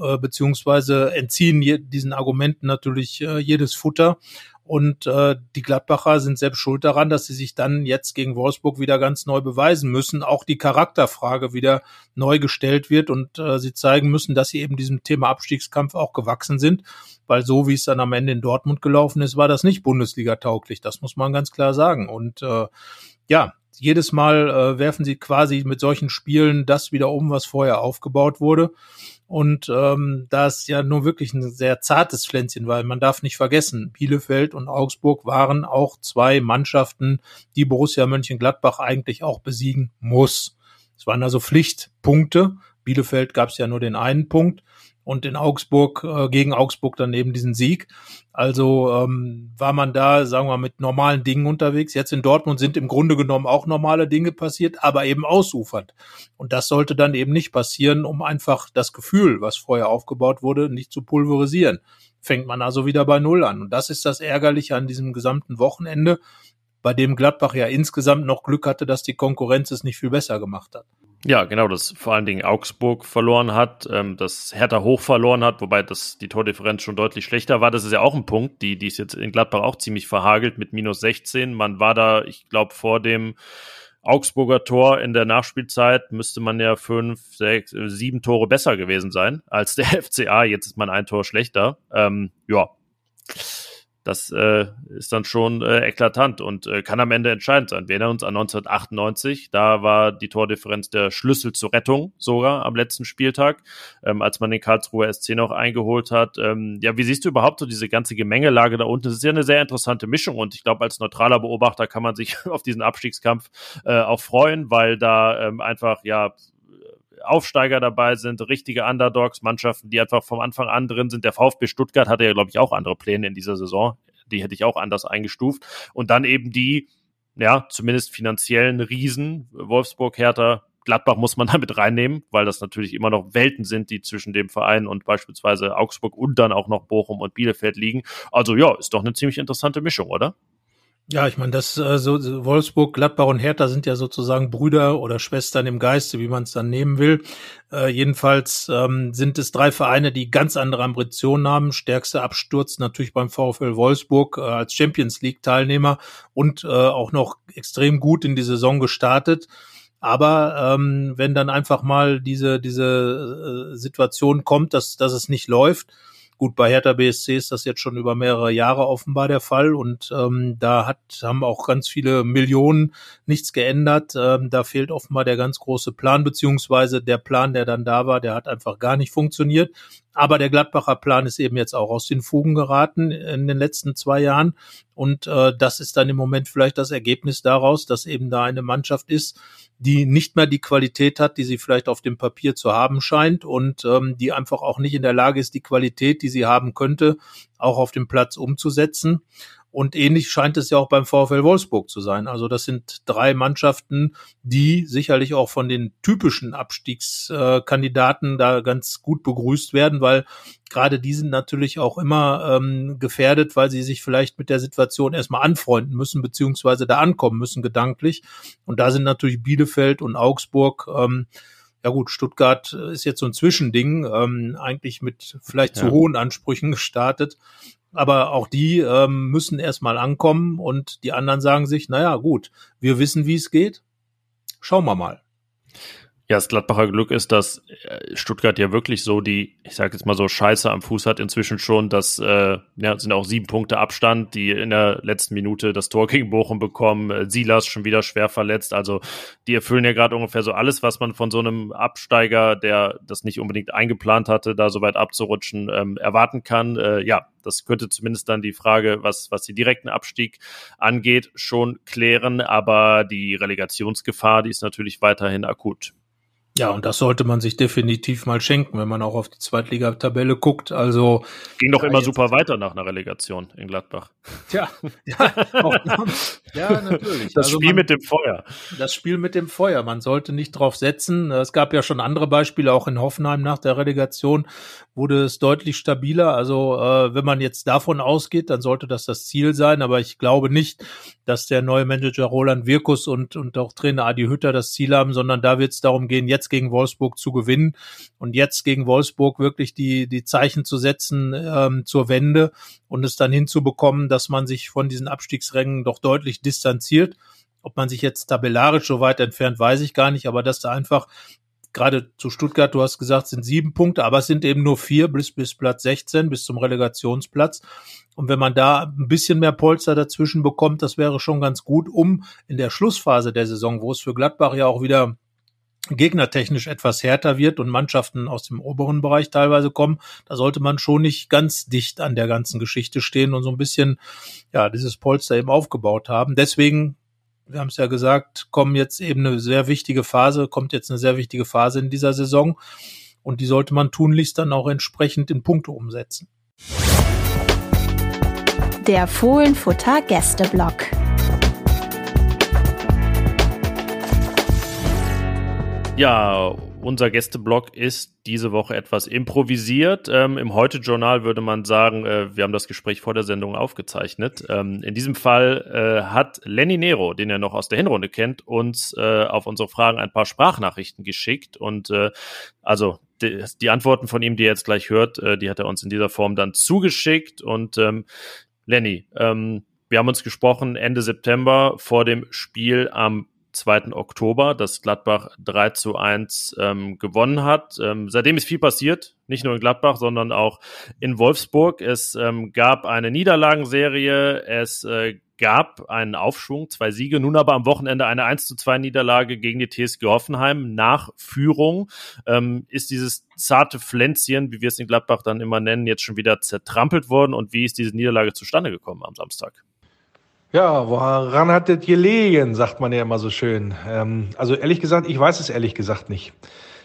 äh, beziehungsweise entziehen je, diesen Argumenten natürlich äh, jedes Futter. Und äh, die Gladbacher sind selbst schuld daran, dass sie sich dann jetzt gegen Wolfsburg wieder ganz neu beweisen müssen. Auch die Charakterfrage wieder neu gestellt wird und äh, sie zeigen müssen, dass sie eben diesem Thema Abstiegskampf auch gewachsen sind. Weil so wie es dann am Ende in Dortmund gelaufen ist, war das nicht Bundesliga tauglich. Das muss man ganz klar sagen. Und äh, ja, jedes Mal äh, werfen sie quasi mit solchen Spielen das wieder um, was vorher aufgebaut wurde. Und ähm, da ist ja nur wirklich ein sehr zartes Pflänzchen, weil man darf nicht vergessen, Bielefeld und Augsburg waren auch zwei Mannschaften, die Borussia Mönchengladbach eigentlich auch besiegen muss. Es waren also Pflichtpunkte. Bielefeld gab es ja nur den einen Punkt und in Augsburg äh, gegen Augsburg dann eben diesen Sieg. Also ähm, war man da, sagen wir, mit normalen Dingen unterwegs. Jetzt in Dortmund sind im Grunde genommen auch normale Dinge passiert, aber eben ausufernd. Und das sollte dann eben nicht passieren, um einfach das Gefühl, was vorher aufgebaut wurde, nicht zu pulverisieren. Fängt man also wieder bei Null an. Und das ist das Ärgerliche an diesem gesamten Wochenende, bei dem Gladbach ja insgesamt noch Glück hatte, dass die Konkurrenz es nicht viel besser gemacht hat. Ja, genau, dass vor allen Dingen Augsburg verloren hat, ähm, dass Hertha hoch verloren hat, wobei das die Tordifferenz schon deutlich schlechter war. Das ist ja auch ein Punkt, die, die ist jetzt in Gladbach auch ziemlich verhagelt mit minus 16. Man war da, ich glaube, vor dem Augsburger Tor in der Nachspielzeit müsste man ja fünf, sechs, sieben Tore besser gewesen sein als der FCA. Jetzt ist man ein Tor schlechter. Ähm, ja das äh, ist dann schon äh, eklatant und äh, kann am Ende entscheidend sein. Wir erinnern uns an 1998, da war die Tordifferenz der Schlüssel zur Rettung sogar am letzten Spieltag, ähm, als man den Karlsruher SC noch eingeholt hat. Ähm, ja, wie siehst du überhaupt so diese ganze Gemengelage da unten? Es ist ja eine sehr interessante Mischung und ich glaube, als neutraler Beobachter kann man sich auf diesen Abstiegskampf äh, auch freuen, weil da ähm, einfach ja Aufsteiger dabei sind, richtige Underdogs, Mannschaften, die einfach vom Anfang an drin sind. Der VfB Stuttgart hatte ja, glaube ich, auch andere Pläne in dieser Saison. Die hätte ich auch anders eingestuft. Und dann eben die, ja, zumindest finanziellen Riesen, Wolfsburg, Hertha, Gladbach muss man damit reinnehmen, weil das natürlich immer noch Welten sind, die zwischen dem Verein und beispielsweise Augsburg und dann auch noch Bochum und Bielefeld liegen. Also ja, ist doch eine ziemlich interessante Mischung, oder? Ja, ich meine, das äh, so Wolfsburg, Gladbach und Hertha sind ja sozusagen Brüder oder Schwestern im Geiste, wie man es dann nehmen will. Äh, jedenfalls ähm, sind es drei Vereine, die ganz andere Ambitionen haben. Stärkster Absturz natürlich beim VfL Wolfsburg äh, als Champions League Teilnehmer und äh, auch noch extrem gut in die Saison gestartet. Aber ähm, wenn dann einfach mal diese diese äh, Situation kommt, dass dass es nicht läuft, Gut, bei Hertha BSC ist das jetzt schon über mehrere Jahre offenbar der Fall und ähm, da hat, haben auch ganz viele Millionen nichts geändert. Ähm, da fehlt offenbar der ganz große Plan, beziehungsweise der Plan, der dann da war, der hat einfach gar nicht funktioniert. Aber der Gladbacher Plan ist eben jetzt auch aus den Fugen geraten in den letzten zwei Jahren. Und äh, das ist dann im Moment vielleicht das Ergebnis daraus, dass eben da eine Mannschaft ist, die nicht mehr die Qualität hat, die sie vielleicht auf dem Papier zu haben scheint und ähm, die einfach auch nicht in der Lage ist, die Qualität, die sie haben könnte, auch auf dem Platz umzusetzen. Und ähnlich scheint es ja auch beim VfL Wolfsburg zu sein. Also das sind drei Mannschaften, die sicherlich auch von den typischen Abstiegskandidaten da ganz gut begrüßt werden, weil gerade die sind natürlich auch immer ähm, gefährdet, weil sie sich vielleicht mit der Situation erstmal anfreunden müssen, beziehungsweise da ankommen müssen gedanklich. Und da sind natürlich Bielefeld und Augsburg ähm, ja gut, Stuttgart ist jetzt so ein Zwischending, ähm, eigentlich mit vielleicht ja. zu hohen Ansprüchen gestartet aber auch die ähm, müssen erstmal ankommen und die anderen sagen sich, naja, gut, wir wissen, wie es geht. Schauen wir mal. Ja, das Gladbacher Glück ist, dass äh, Stuttgart ja wirklich so die, ich sage jetzt mal so Scheiße am Fuß hat inzwischen schon. Das äh, ja, sind auch sieben Punkte Abstand, die in der letzten Minute das Tor gegen Bochum bekommen. Äh, Silas schon wieder schwer verletzt. Also die erfüllen ja gerade ungefähr so alles, was man von so einem Absteiger, der das nicht unbedingt eingeplant hatte, da so weit abzurutschen, ähm, erwarten kann. Äh, ja, das könnte zumindest dann die Frage, was, was den direkten Abstieg angeht, schon klären. Aber die Relegationsgefahr, die ist natürlich weiterhin akut. Ja, und das sollte man sich definitiv mal schenken, wenn man auch auf die Zweitligatabelle guckt. Also ging doch immer super weiter nach einer Relegation in Gladbach. Tja, ja, auch, ja natürlich. Das also Spiel man, mit dem Feuer. Das Spiel mit dem Feuer. Man sollte nicht drauf setzen. Es gab ja schon andere Beispiele, auch in Hoffenheim nach der Relegation, wurde es deutlich stabiler. Also äh, wenn man jetzt davon ausgeht, dann sollte das das Ziel sein. Aber ich glaube nicht, dass der neue Manager Roland Wirkus und, und auch Trainer Adi Hütter das Ziel haben, sondern da wird es darum gehen, jetzt gegen Wolfsburg zu gewinnen und jetzt gegen Wolfsburg wirklich die, die Zeichen zu setzen ähm, zur Wende und es dann hinzubekommen, dass man sich von diesen Abstiegsrängen doch deutlich distanziert. Ob man sich jetzt tabellarisch so weit entfernt, weiß ich gar nicht, aber dass da einfach gerade zu Stuttgart, du hast gesagt, sind sieben Punkte, aber es sind eben nur vier bis, bis Platz 16, bis zum Relegationsplatz. Und wenn man da ein bisschen mehr Polster dazwischen bekommt, das wäre schon ganz gut, um in der Schlussphase der Saison, wo es für Gladbach ja auch wieder gegnertechnisch etwas härter wird und Mannschaften aus dem oberen Bereich teilweise kommen, da sollte man schon nicht ganz dicht an der ganzen Geschichte stehen und so ein bisschen, ja, dieses Polster eben aufgebaut haben. Deswegen wir haben es ja gesagt, kommen jetzt eben eine sehr wichtige Phase, kommt jetzt eine sehr wichtige Phase in dieser Saison und die sollte man tunlichst dann auch entsprechend in Punkte umsetzen. Der Fohlenfutter Gästeblock. Ja, unser Gästeblog ist diese Woche etwas improvisiert. Ähm, Im Heute-Journal würde man sagen, äh, wir haben das Gespräch vor der Sendung aufgezeichnet. Ähm, in diesem Fall äh, hat Lenny Nero, den er noch aus der Hinrunde kennt, uns äh, auf unsere Fragen ein paar Sprachnachrichten geschickt. Und äh, also die, die, Antworten von ihm, die er jetzt gleich hört, äh, die hat er uns in dieser Form dann zugeschickt. Und ähm, Lenny, ähm, wir haben uns gesprochen Ende September vor dem Spiel am 2. Oktober, dass Gladbach 3 zu 1 ähm, gewonnen hat. Ähm, seitdem ist viel passiert, nicht nur in Gladbach, sondern auch in Wolfsburg. Es ähm, gab eine Niederlagenserie, es äh, gab einen Aufschwung, zwei Siege, nun aber am Wochenende eine 1 zu 2 Niederlage gegen die TSG Hoffenheim nach Führung. Ähm, ist dieses zarte Pflänzchen, wie wir es in Gladbach dann immer nennen, jetzt schon wieder zertrampelt worden und wie ist diese Niederlage zustande gekommen am Samstag? Ja, woran hat das gelegen, sagt man ja immer so schön. Ähm, also ehrlich gesagt, ich weiß es ehrlich gesagt nicht.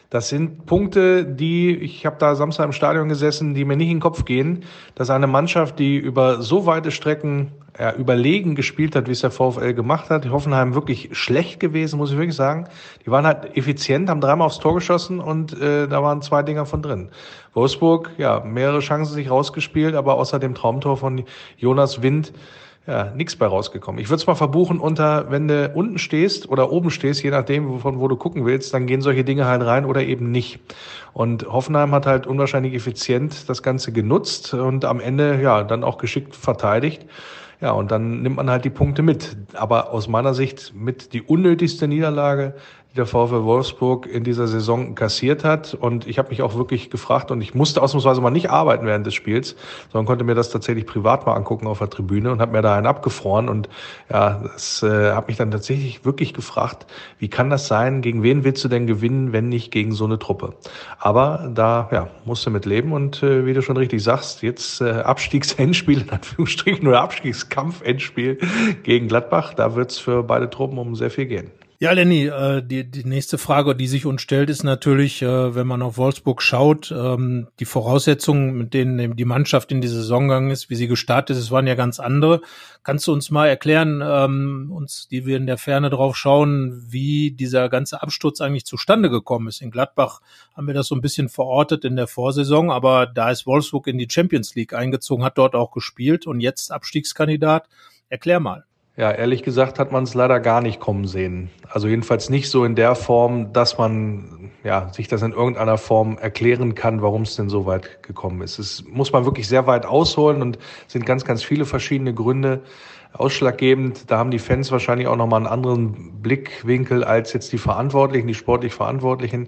Das sind Punkte, die, ich habe da Samstag im Stadion gesessen, die mir nicht in den Kopf gehen, dass eine Mannschaft, die über so weite Strecken ja, überlegen gespielt hat, wie es der VfL gemacht hat, die Hoffenheim wirklich schlecht gewesen, muss ich wirklich sagen. Die waren halt effizient, haben dreimal aufs Tor geschossen und äh, da waren zwei Dinger von drin. Wolfsburg, ja, mehrere Chancen sich rausgespielt, aber außer dem Traumtor von Jonas Wind ja, nichts bei rausgekommen. Ich würde es mal verbuchen unter, wenn du unten stehst oder oben stehst, je nachdem, von wo du gucken willst, dann gehen solche Dinge halt rein oder eben nicht. Und Hoffenheim hat halt unwahrscheinlich effizient das Ganze genutzt und am Ende, ja, dann auch geschickt verteidigt. Ja, und dann nimmt man halt die Punkte mit. Aber aus meiner Sicht mit die unnötigste Niederlage die der VfL Wolfsburg in dieser Saison kassiert hat. Und ich habe mich auch wirklich gefragt und ich musste ausnahmsweise mal nicht arbeiten während des Spiels, sondern konnte mir das tatsächlich privat mal angucken auf der Tribüne und habe mir da einen abgefroren. Und ja, das äh, habe mich dann tatsächlich wirklich gefragt, wie kann das sein? Gegen wen willst du denn gewinnen, wenn nicht gegen so eine Truppe? Aber da ja, musste mit leben und äh, wie du schon richtig sagst, jetzt äh, Abstiegsendspiel, in Anführungsstrichen, oder Abstiegskampf-Endspiel gegen Gladbach. Da wird's für beide Truppen um sehr viel gehen. Ja, Lenny, äh, die, die nächste Frage, die sich uns stellt, ist natürlich, äh, wenn man auf Wolfsburg schaut, ähm, die Voraussetzungen, mit denen die Mannschaft in die Saison gegangen ist, wie sie gestartet ist, waren ja ganz andere. Kannst du uns mal erklären, ähm, uns, die wir in der Ferne drauf schauen, wie dieser ganze Absturz eigentlich zustande gekommen ist? In Gladbach haben wir das so ein bisschen verortet in der Vorsaison, aber da ist Wolfsburg in die Champions League eingezogen, hat dort auch gespielt und jetzt Abstiegskandidat. Erklär mal. Ja, ehrlich gesagt hat man es leider gar nicht kommen sehen. Also jedenfalls nicht so in der Form, dass man ja, sich das in irgendeiner Form erklären kann, warum es denn so weit gekommen ist. Es muss man wirklich sehr weit ausholen und sind ganz, ganz viele verschiedene Gründe ausschlaggebend. Da haben die Fans wahrscheinlich auch nochmal einen anderen Blickwinkel als jetzt die Verantwortlichen, die sportlich Verantwortlichen.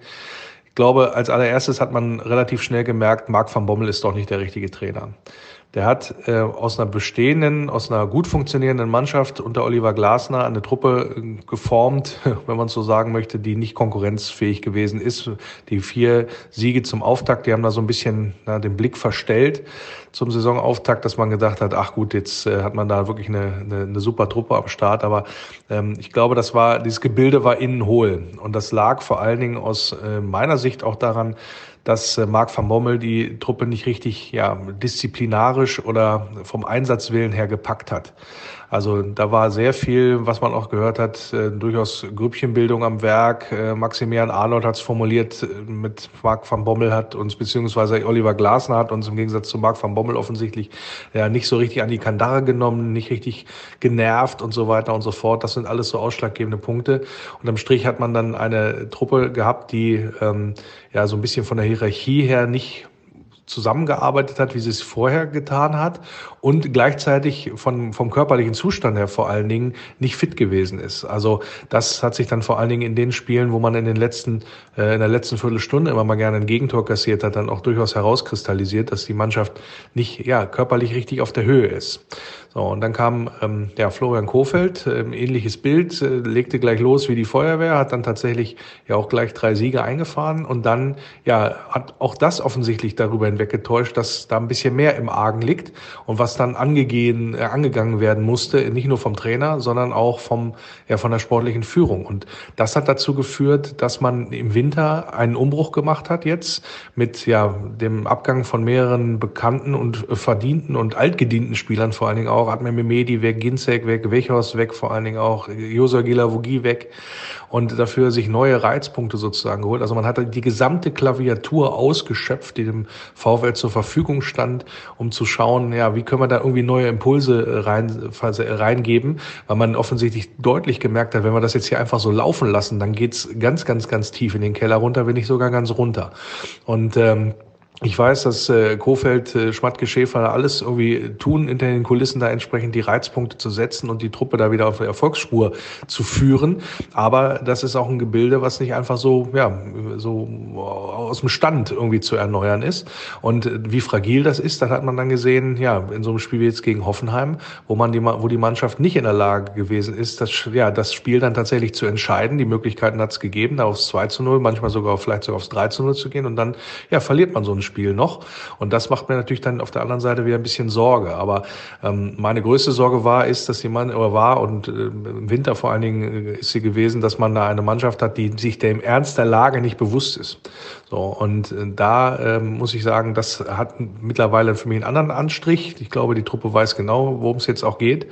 Ich glaube, als allererstes hat man relativ schnell gemerkt, Marc van Bommel ist doch nicht der richtige Trainer. Der hat äh, aus einer bestehenden, aus einer gut funktionierenden Mannschaft unter Oliver Glasner eine Truppe äh, geformt, wenn man so sagen möchte, die nicht konkurrenzfähig gewesen ist. Die vier Siege zum Auftakt, die haben da so ein bisschen na, den Blick verstellt zum Saisonauftakt, dass man gedacht hat, ach gut, jetzt äh, hat man da wirklich eine, eine, eine super Truppe am Start. Aber ähm, ich glaube, das war, dieses Gebilde war innen hohl. Und das lag vor allen Dingen aus äh, meiner Sicht auch daran, dass äh, Marc van Bommel die Truppe nicht richtig ja, disziplinarisch oder vom Einsatzwillen her gepackt hat. Also da war sehr viel, was man auch gehört hat, äh, durchaus Grüppchenbildung am Werk. Äh, Maximilian Arnold hat es formuliert äh, mit Marc van Bommel hat uns, beziehungsweise Oliver Glasner hat uns im Gegensatz zu Marc van Bommel offensichtlich ja nicht so richtig an die Kandare genommen, nicht richtig genervt und so weiter und so fort. Das sind alles so ausschlaggebende Punkte. Und am Strich hat man dann eine Truppe gehabt, die ähm, ja so ein bisschen von der Hierarchie her nicht zusammengearbeitet hat, wie sie es vorher getan hat und gleichzeitig von, vom körperlichen Zustand her vor allen Dingen nicht fit gewesen ist. Also das hat sich dann vor allen Dingen in den Spielen, wo man in den letzten, äh, in der letzten Viertelstunde immer mal gerne ein Gegentor kassiert hat, dann auch durchaus herauskristallisiert, dass die Mannschaft nicht, ja, körperlich richtig auf der Höhe ist. So, und dann kam ähm, ja, Florian Kofeld, ähm, ähnliches Bild, äh, legte gleich los wie die Feuerwehr, hat dann tatsächlich ja auch gleich drei Siege eingefahren und dann ja hat auch das offensichtlich darüber hinweggetäuscht, dass da ein bisschen mehr im Argen liegt und was dann angegehen, äh, angegangen werden musste, nicht nur vom Trainer, sondern auch vom, ja, von der sportlichen Führung. Und das hat dazu geführt, dass man im Winter einen Umbruch gemacht hat jetzt mit ja, dem Abgang von mehreren bekannten und verdienten und altgedienten Spielern vor allen Dingen auch Admir Mehmedi weg, Ginzek weg, Wechhorst weg, vor allen Dingen auch Josa Gilavogi weg und dafür sich neue Reizpunkte sozusagen geholt. Also man hat die gesamte Klaviatur ausgeschöpft, die dem VfL zur Verfügung stand, um zu schauen, ja, wie können wir da irgendwie neue Impulse rein, reingeben, weil man offensichtlich deutlich gemerkt hat, wenn wir das jetzt hier einfach so laufen lassen, dann geht's ganz, ganz, ganz tief in den Keller runter, wenn nicht sogar ganz runter. Und ähm, ich weiß, dass äh, Kofeld, äh, Schmatke, Schäfer alles irgendwie tun, hinter den Kulissen da entsprechend die Reizpunkte zu setzen und die Truppe da wieder auf der Erfolgsspur zu führen. Aber das ist auch ein Gebilde, was nicht einfach so, ja, so aus dem Stand irgendwie zu erneuern ist. Und wie fragil das ist, das hat man dann gesehen, ja, in so einem Spiel wie jetzt gegen Hoffenheim, wo man die, wo die Mannschaft nicht in der Lage gewesen ist, das, ja, das Spiel dann tatsächlich zu entscheiden. Die Möglichkeiten hat es gegeben, da aufs 2 zu 0, manchmal sogar vielleicht sogar aufs 3 zu 0 zu gehen und dann, ja, verliert man so ein Spiel Spiel noch. Und das macht mir natürlich dann auf der anderen Seite wieder ein bisschen Sorge. Aber ähm, meine größte Sorge war, ist, dass jemand oder war und äh, im Winter vor allen Dingen äh, ist sie gewesen, dass man da eine Mannschaft hat, die sich dem Ernst der Lage nicht bewusst ist. So, und äh, da äh, muss ich sagen, das hat mittlerweile für mich einen anderen Anstrich. Ich glaube, die Truppe weiß genau, worum es jetzt auch geht.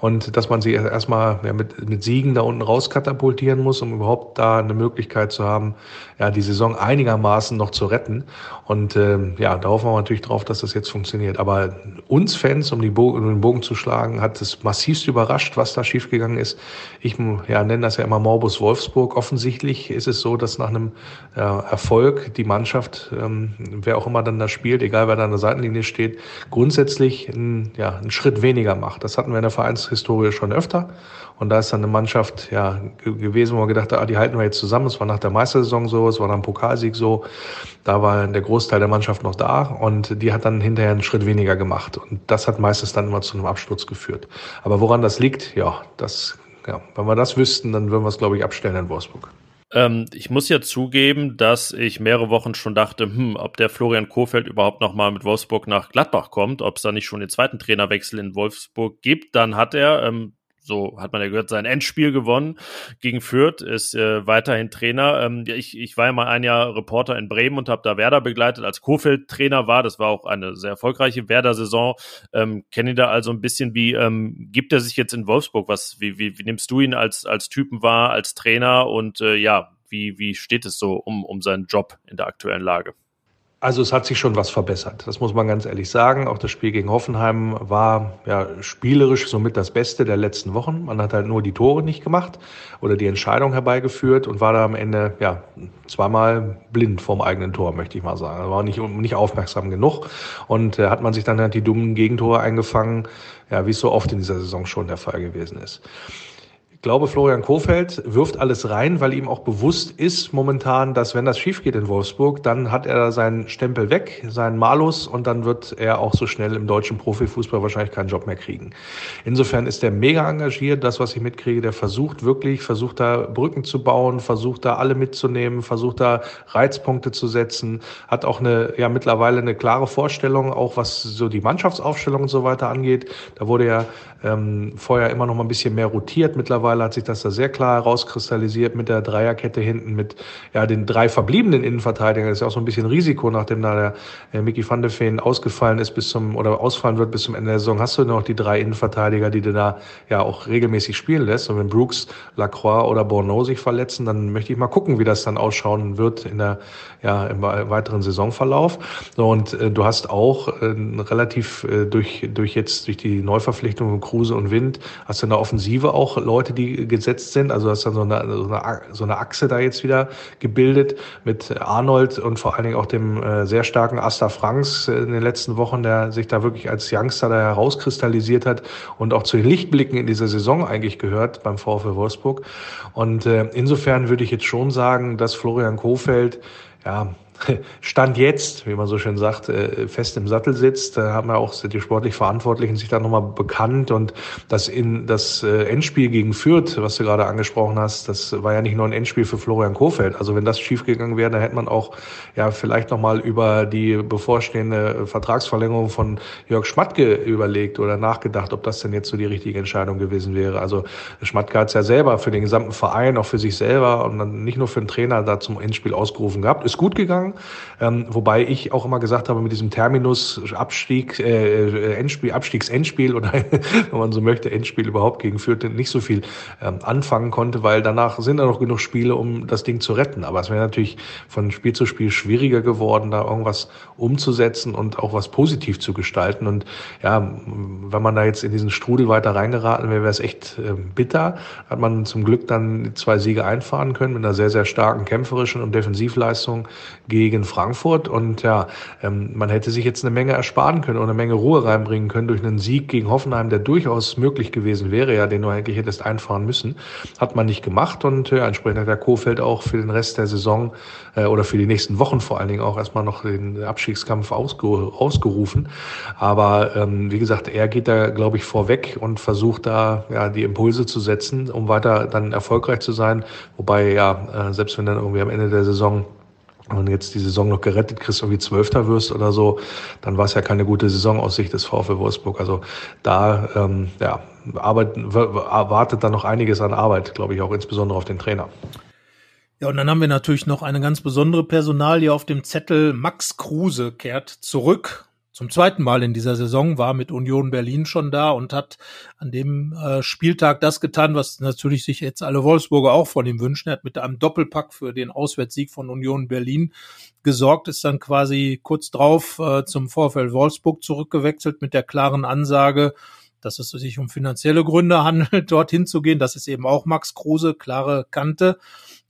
Und dass man sie erstmal ja, mit, mit Siegen da unten rauskatapultieren muss, um überhaupt da eine Möglichkeit zu haben, ja, die Saison einigermaßen noch zu retten. Und äh, ja, da hoffen wir natürlich drauf, dass das jetzt funktioniert. Aber uns Fans, um, die Bo um den Bogen zu schlagen, hat es massivst überrascht, was da schiefgegangen ist. Ich ja, nenne das ja immer Morbus Wolfsburg. Offensichtlich ist es so, dass nach einem ja, Erfolg die Mannschaft, ähm, wer auch immer dann da spielt, egal wer da an der Seitenlinie steht, grundsätzlich einen, ja, einen Schritt weniger macht. Das hatten wir in der Vereinshistorie schon öfter. Und da ist dann eine Mannschaft ja, gewesen, wo man gedacht hat, ah, die halten wir jetzt zusammen. Es war nach der Meistersaison so, es war nach dem Pokalsieg so. Da war der Großteil der Mannschaft noch da und die hat dann hinterher einen Schritt weniger gemacht. Und das hat meistens dann immer zu einem Absturz geführt. Aber woran das liegt, ja, das, ja, wenn wir das wüssten, dann würden wir es, glaube ich, abstellen in Wolfsburg. Ähm, ich muss ja zugeben, dass ich mehrere Wochen schon dachte, hm, ob der Florian Kofeld überhaupt noch mal mit Wolfsburg nach Gladbach kommt, ob es da nicht schon den zweiten Trainerwechsel in Wolfsburg gibt. Dann hat er, ähm, so hat man ja gehört, sein Endspiel gewonnen gegen Fürth, ist äh, weiterhin Trainer. Ähm, ich, ich war ja mal ein Jahr Reporter in Bremen und habe da Werder begleitet, als Kofeld Trainer war. Das war auch eine sehr erfolgreiche Werder-Saison. Ähm, Kenne ihn da also ein bisschen. Wie ähm, gibt er sich jetzt in Wolfsburg? Was, wie, wie, wie nimmst du ihn als, als Typen wahr, als Trainer? Und äh, ja, wie, wie steht es so um, um seinen Job in der aktuellen Lage? Also es hat sich schon was verbessert. Das muss man ganz ehrlich sagen. Auch das Spiel gegen Hoffenheim war ja spielerisch somit das Beste der letzten Wochen. Man hat halt nur die Tore nicht gemacht oder die Entscheidung herbeigeführt und war da am Ende ja zweimal blind vorm eigenen Tor, möchte ich mal sagen. War nicht nicht aufmerksam genug und äh, hat man sich dann halt die dummen Gegentore eingefangen, ja wie es so oft in dieser Saison schon der Fall gewesen ist glaube, Florian Kofeld wirft alles rein, weil ihm auch bewusst ist momentan, dass wenn das schief geht in Wolfsburg, dann hat er seinen Stempel weg, seinen Malus und dann wird er auch so schnell im deutschen Profifußball wahrscheinlich keinen Job mehr kriegen. Insofern ist er mega engagiert, das, was ich mitkriege, der versucht wirklich, versucht da Brücken zu bauen, versucht da alle mitzunehmen, versucht da Reizpunkte zu setzen, hat auch eine, ja, mittlerweile eine klare Vorstellung, auch was so die Mannschaftsaufstellung und so weiter angeht. Da wurde ja ähm, vorher immer noch mal ein bisschen mehr rotiert mittlerweile mittlerweile hat sich das da sehr klar herauskristallisiert mit der Dreierkette hinten, mit ja den drei verbliebenen Innenverteidigern. Das ist ja auch so ein bisschen Risiko, nachdem da der äh, Mickey van der Feen ausgefallen ist bis zum oder ausfallen wird bis zum Ende der Saison. Hast du noch die drei Innenverteidiger, die du da ja auch regelmäßig spielen lässt. Und wenn Brooks, Lacroix oder Bourneau sich verletzen, dann möchte ich mal gucken, wie das dann ausschauen wird in der ja im weiteren Saisonverlauf. So, und äh, du hast auch äh, relativ äh, durch durch jetzt durch die Neuverpflichtung von Kruse und Wind hast du in der Offensive auch Leute, die gesetzt sind. Also hast dann so eine, so eine, so eine Achse da jetzt wieder gebildet mit Arnold und vor allen Dingen auch dem äh, sehr starken Asta Franks in den letzten Wochen, der sich da wirklich als Youngster da herauskristallisiert hat und auch zu den Lichtblicken in dieser Saison eigentlich gehört beim VfL Wolfsburg. Und äh, insofern würde ich jetzt schon sagen, dass Florian Kofeld ja, Stand jetzt, wie man so schön sagt, äh, fest im Sattel sitzt. Da haben ja auch die sportlich Verantwortlichen sich da nochmal bekannt und das in das äh, Endspiel gegen Fürth, was du gerade angesprochen hast, das war ja nicht nur ein Endspiel für Florian Kofeld. Also wenn das schiefgegangen wäre, dann hätte man auch ja vielleicht nochmal über die bevorstehende Vertragsverlängerung von Jörg Schmatke überlegt oder nachgedacht, ob das denn jetzt so die richtige Entscheidung gewesen wäre. Also Schmatke hat es ja selber für den gesamten Verein, auch für sich selber und dann nicht nur für den Trainer da zum Endspiel ausgerufen gehabt. Ist gut gegangen ähm, wobei ich auch immer gesagt habe, mit diesem Terminus Abstieg, äh, äh Endspiel, Abstiegsendspiel oder wenn man so möchte, Endspiel überhaupt gegen Fürth nicht so viel ähm, anfangen konnte, weil danach sind da noch genug Spiele, um das Ding zu retten. Aber es wäre natürlich von Spiel zu Spiel schwieriger geworden, da irgendwas umzusetzen und auch was positiv zu gestalten. Und ja, wenn man da jetzt in diesen Strudel weiter reingeraten wäre, wäre es echt äh, bitter. Hat man zum Glück dann zwei Siege einfahren können mit einer sehr, sehr starken kämpferischen und Defensivleistung gegen Frankfurt. Und ja, ähm, man hätte sich jetzt eine Menge ersparen können und eine Menge Ruhe reinbringen können durch einen Sieg gegen Hoffenheim, der durchaus möglich gewesen wäre, ja, den du eigentlich hättest einfahren müssen. Hat man nicht gemacht und ja, entsprechend hat der Kofeld auch für den Rest der Saison äh, oder für die nächsten Wochen vor allen Dingen auch erstmal noch den Abstiegskampf ausgeru ausgerufen. Aber ähm, wie gesagt, er geht da, glaube ich, vorweg und versucht da ja die Impulse zu setzen, um weiter dann erfolgreich zu sein. Wobei ja, äh, selbst wenn dann irgendwie am Ende der Saison und jetzt die Saison noch gerettet kriegst, irgendwie Zwölfter wirst oder so, dann war es ja keine gute Saison aus Sicht des VfL Wolfsburg. Also da ähm, ja, Arbeit, wartet dann noch einiges an Arbeit, glaube ich, auch insbesondere auf den Trainer. Ja, und dann haben wir natürlich noch eine ganz besondere Personalie auf dem Zettel. Max Kruse kehrt zurück zum zweiten Mal in dieser Saison, war mit Union Berlin schon da und hat an dem äh, Spieltag das getan, was natürlich sich jetzt alle Wolfsburger auch von ihm wünschen. Er hat mit einem Doppelpack für den Auswärtssieg von Union Berlin gesorgt, ist dann quasi kurz drauf äh, zum Vorfeld Wolfsburg zurückgewechselt mit der klaren Ansage, dass es sich um finanzielle Gründe handelt, dorthin zu gehen. Das ist eben auch Max Kruse, klare Kante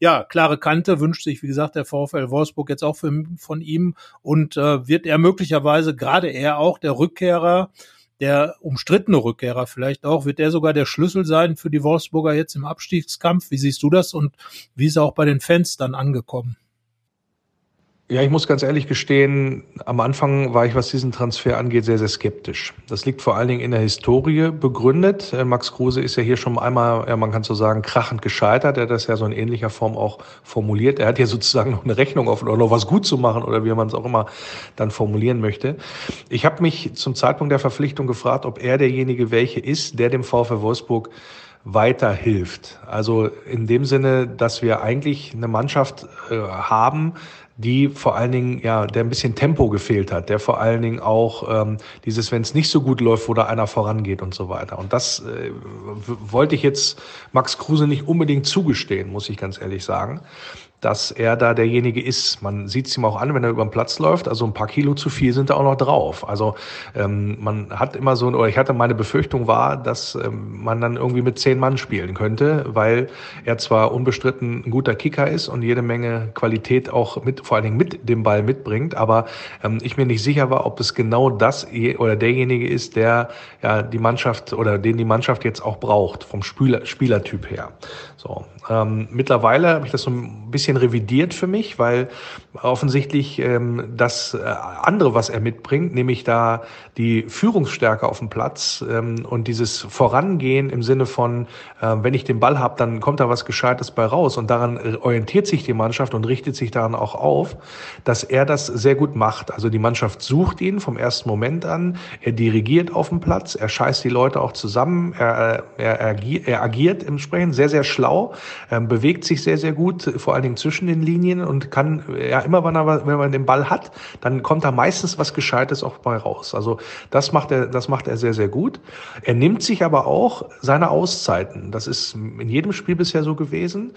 ja, klare Kante wünscht sich, wie gesagt, der VfL Wolfsburg jetzt auch für, von ihm und äh, wird er möglicherweise, gerade er auch, der Rückkehrer, der umstrittene Rückkehrer vielleicht auch, wird er sogar der Schlüssel sein für die Wolfsburger jetzt im Abstiegskampf. Wie siehst du das und wie ist er auch bei den Fans dann angekommen? Ja, ich muss ganz ehrlich gestehen, am Anfang war ich, was diesen Transfer angeht, sehr, sehr skeptisch. Das liegt vor allen Dingen in der Historie begründet. Äh, Max Kruse ist ja hier schon einmal, ja, man kann so sagen, krachend gescheitert. Er hat das ja so in ähnlicher Form auch formuliert. Er hat ja sozusagen noch eine Rechnung offen oder noch was gut zu machen oder wie man es auch immer dann formulieren möchte. Ich habe mich zum Zeitpunkt der Verpflichtung gefragt, ob er derjenige welche ist, der dem VfL Wolfsburg weiterhilft. Also in dem Sinne, dass wir eigentlich eine Mannschaft äh, haben, die vor allen Dingen, ja, der ein bisschen Tempo gefehlt hat, der vor allen Dingen auch ähm, dieses, wenn es nicht so gut läuft, wo da einer vorangeht und so weiter. Und das äh, wollte ich jetzt Max Kruse nicht unbedingt zugestehen, muss ich ganz ehrlich sagen dass er da derjenige ist. Man sieht es ihm auch an, wenn er über den Platz läuft. Also ein paar Kilo zu viel sind da auch noch drauf. Also ähm, man hat immer so, oder ich hatte meine Befürchtung war, dass ähm, man dann irgendwie mit zehn Mann spielen könnte, weil er zwar unbestritten ein guter Kicker ist und jede Menge Qualität auch mit, vor allen Dingen mit dem Ball mitbringt, aber ähm, ich mir nicht sicher war, ob es genau das oder derjenige ist, der ja die Mannschaft oder den die Mannschaft jetzt auch braucht vom Spieler, Spielertyp her. So ähm, mittlerweile habe ich das so ein bisschen revidiert für mich, weil offensichtlich ähm, das äh, andere, was er mitbringt, nämlich da die Führungsstärke auf dem Platz ähm, und dieses Vorangehen im Sinne von, äh, wenn ich den Ball habe, dann kommt da was Gescheites bei raus. Und daran orientiert sich die Mannschaft und richtet sich daran auch auf, dass er das sehr gut macht. Also die Mannschaft sucht ihn vom ersten Moment an, er dirigiert auf dem Platz, er scheißt die Leute auch zusammen, er, er, er, agiert, er agiert entsprechend sehr, sehr schlau, ähm, bewegt sich sehr, sehr gut, vor allen Dingen zwischen den Linien und kann, ja, immer wenn er, wenn man den Ball hat, dann kommt da meistens was Gescheites auch bei raus. Also das macht er, das macht er sehr, sehr gut. Er nimmt sich aber auch seine Auszeiten. Das ist in jedem Spiel bisher so gewesen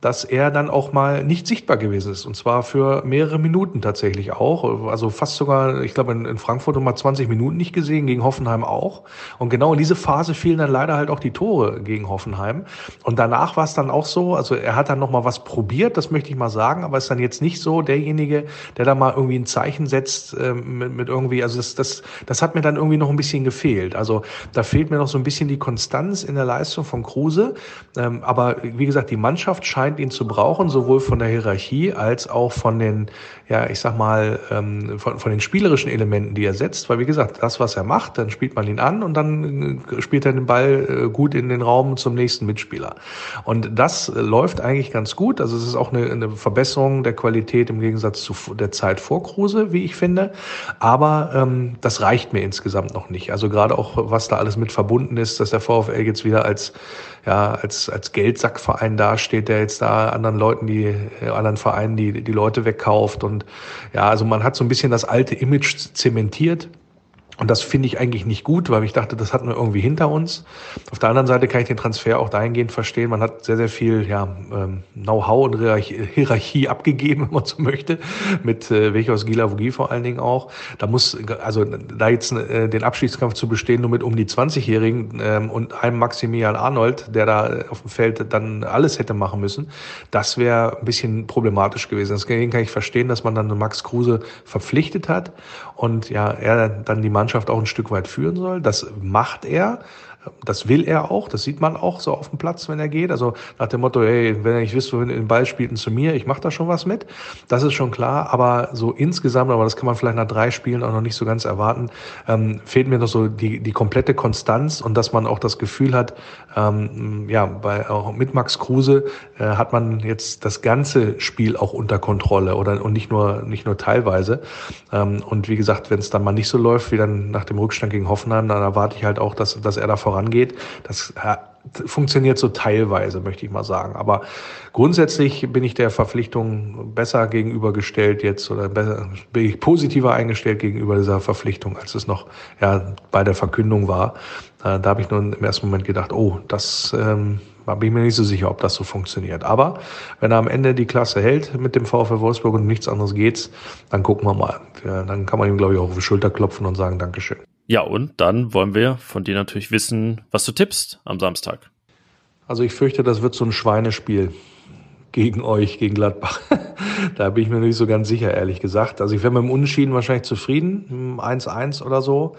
dass er dann auch mal nicht sichtbar gewesen ist. Und zwar für mehrere Minuten tatsächlich auch. Also fast sogar, ich glaube, in, Frankfurt mal 20 Minuten nicht gesehen, gegen Hoffenheim auch. Und genau in diese Phase fielen dann leider halt auch die Tore gegen Hoffenheim. Und danach war es dann auch so, also er hat dann noch mal was probiert, das möchte ich mal sagen, aber ist dann jetzt nicht so derjenige, der da mal irgendwie ein Zeichen setzt äh, mit, mit irgendwie, also das, das, das hat mir dann irgendwie noch ein bisschen gefehlt. Also da fehlt mir noch so ein bisschen die Konstanz in der Leistung von Kruse. Ähm, aber wie gesagt, die Mannschaft scheint scheint ihn zu brauchen, sowohl von der Hierarchie als auch von den, ja, ich sag mal, ähm, von, von den spielerischen Elementen, die er setzt. Weil wie gesagt, das, was er macht, dann spielt man ihn an und dann äh, spielt er den Ball äh, gut in den Raum zum nächsten Mitspieler. Und das äh, läuft eigentlich ganz gut. Also es ist auch eine, eine Verbesserung der Qualität im Gegensatz zu der Zeit vor Kruse, wie ich finde. Aber ähm, das reicht mir insgesamt noch nicht. Also gerade auch, was da alles mit verbunden ist, dass der VfL jetzt wieder als ja, als, als Geldsackverein dasteht, der jetzt da anderen Leuten, die, anderen Vereinen die, die Leute wegkauft. Und ja, also man hat so ein bisschen das alte Image zementiert. Und das finde ich eigentlich nicht gut, weil ich dachte, das hatten wir irgendwie hinter uns. Auf der anderen Seite kann ich den Transfer auch dahingehend verstehen. Man hat sehr, sehr viel ja, ähm, Know-how und Hierarchie abgegeben, wenn man so möchte, mit äh, Wechos Gilavogi vor allen Dingen auch. Da muss, also da jetzt äh, den Abschiedskampf zu bestehen, nur mit um die 20-Jährigen ähm, und einem Maximilian Arnold, der da auf dem Feld dann alles hätte machen müssen, das wäre ein bisschen problematisch gewesen. Deswegen kann ich verstehen, dass man dann Max Kruse verpflichtet hat und ja, er dann die Mannschaft auch ein Stück weit führen soll. Das macht er. Das will er auch, das sieht man auch so auf dem Platz, wenn er geht. Also nach dem Motto, hey, wenn er nicht wisst, wohin den Ball spielt, zu mir, ich mache da schon was mit. Das ist schon klar, aber so insgesamt, aber das kann man vielleicht nach drei Spielen auch noch nicht so ganz erwarten, ähm, fehlt mir noch so die, die komplette Konstanz und dass man auch das Gefühl hat, ähm, ja, bei, auch mit Max Kruse äh, hat man jetzt das ganze Spiel auch unter Kontrolle oder und nicht nur, nicht nur teilweise. Ähm, und wie gesagt, wenn es dann mal nicht so läuft, wie dann nach dem Rückstand gegen Hoffenheim, dann erwarte ich halt auch, dass, dass er da vorangeht. Das äh, funktioniert so teilweise, möchte ich mal sagen. Aber grundsätzlich bin ich der Verpflichtung besser gegenübergestellt jetzt oder besser, bin ich positiver eingestellt gegenüber dieser Verpflichtung, als es noch ja, bei der Verkündung war. Äh, da habe ich nur im ersten Moment gedacht, oh, das ähm, bin ich mir nicht so sicher, ob das so funktioniert. Aber wenn er am Ende die Klasse hält mit dem VfL Wolfsburg und nichts anderes geht, dann gucken wir mal. Ja, dann kann man ihm, glaube ich, auch auf die Schulter klopfen und sagen Dankeschön. Ja, und dann wollen wir von dir natürlich wissen, was du tippst am Samstag. Also ich fürchte, das wird so ein Schweinespiel gegen euch, gegen Gladbach. da bin ich mir nicht so ganz sicher, ehrlich gesagt. Also ich wäre mit dem Unentschieden wahrscheinlich zufrieden, 1-1 oder so.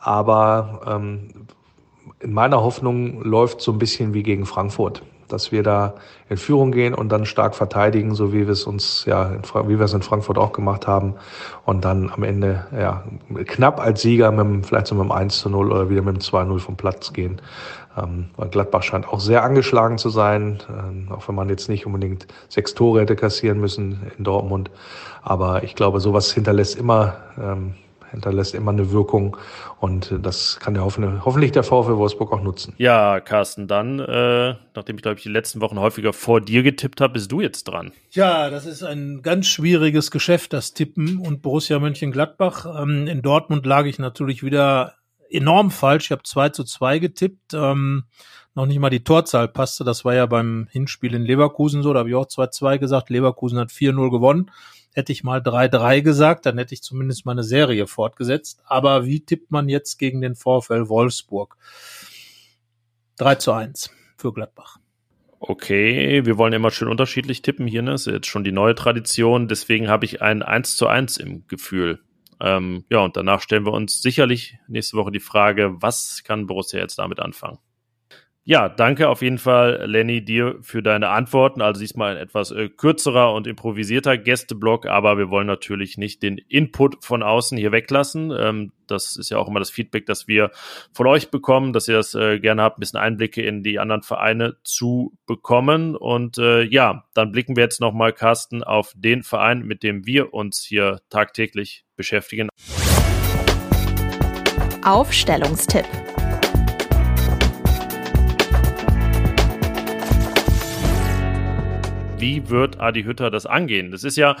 Aber ähm, in meiner Hoffnung läuft so ein bisschen wie gegen Frankfurt dass wir da in Führung gehen und dann stark verteidigen, so wie wir es uns ja, wie wir es in Frankfurt auch gemacht haben und dann am Ende ja knapp als Sieger mit dem, vielleicht so mit dem 1 zu 0 oder wieder mit dem 2-0 vom Platz gehen. Ähm, weil Gladbach scheint auch sehr angeschlagen zu sein, äh, auch wenn man jetzt nicht unbedingt sechs Tore hätte kassieren müssen in Dortmund. Aber ich glaube, sowas hinterlässt immer ähm, hinterlässt immer eine Wirkung und das kann der hoffentlich der VfL Wolfsburg auch nutzen. Ja, Carsten, dann, äh, nachdem ich glaube ich die letzten Wochen häufiger vor dir getippt habe, bist du jetzt dran. Ja, das ist ein ganz schwieriges Geschäft, das Tippen und Borussia Mönchengladbach. Ähm, in Dortmund lag ich natürlich wieder enorm falsch. Ich habe 2 zu 2 getippt. Ähm, noch nicht mal die Torzahl passte. Das war ja beim Hinspiel in Leverkusen so. Da habe ich auch 2-2 gesagt. Leverkusen hat 4-0 gewonnen. Hätte ich mal 3-3 gesagt, dann hätte ich zumindest meine Serie fortgesetzt. Aber wie tippt man jetzt gegen den VfL Wolfsburg? 3 zu 1 für Gladbach. Okay, wir wollen immer schön unterschiedlich tippen hier, ne? Ist jetzt schon die neue Tradition, deswegen habe ich ein 1 zu 1 im Gefühl. Ähm, ja, und danach stellen wir uns sicherlich nächste Woche die Frage, was kann Borussia jetzt damit anfangen? Ja, danke auf jeden Fall, Lenny, dir für deine Antworten. Also diesmal ein etwas äh, kürzerer und improvisierter Gästeblock, aber wir wollen natürlich nicht den Input von außen hier weglassen. Ähm, das ist ja auch immer das Feedback, das wir von euch bekommen, dass ihr das äh, gerne habt, ein bisschen Einblicke in die anderen Vereine zu bekommen. Und äh, ja, dann blicken wir jetzt nochmal, Carsten, auf den Verein, mit dem wir uns hier tagtäglich beschäftigen. Aufstellungstipp. Wie wird Adi Hütter das angehen? Das ist ja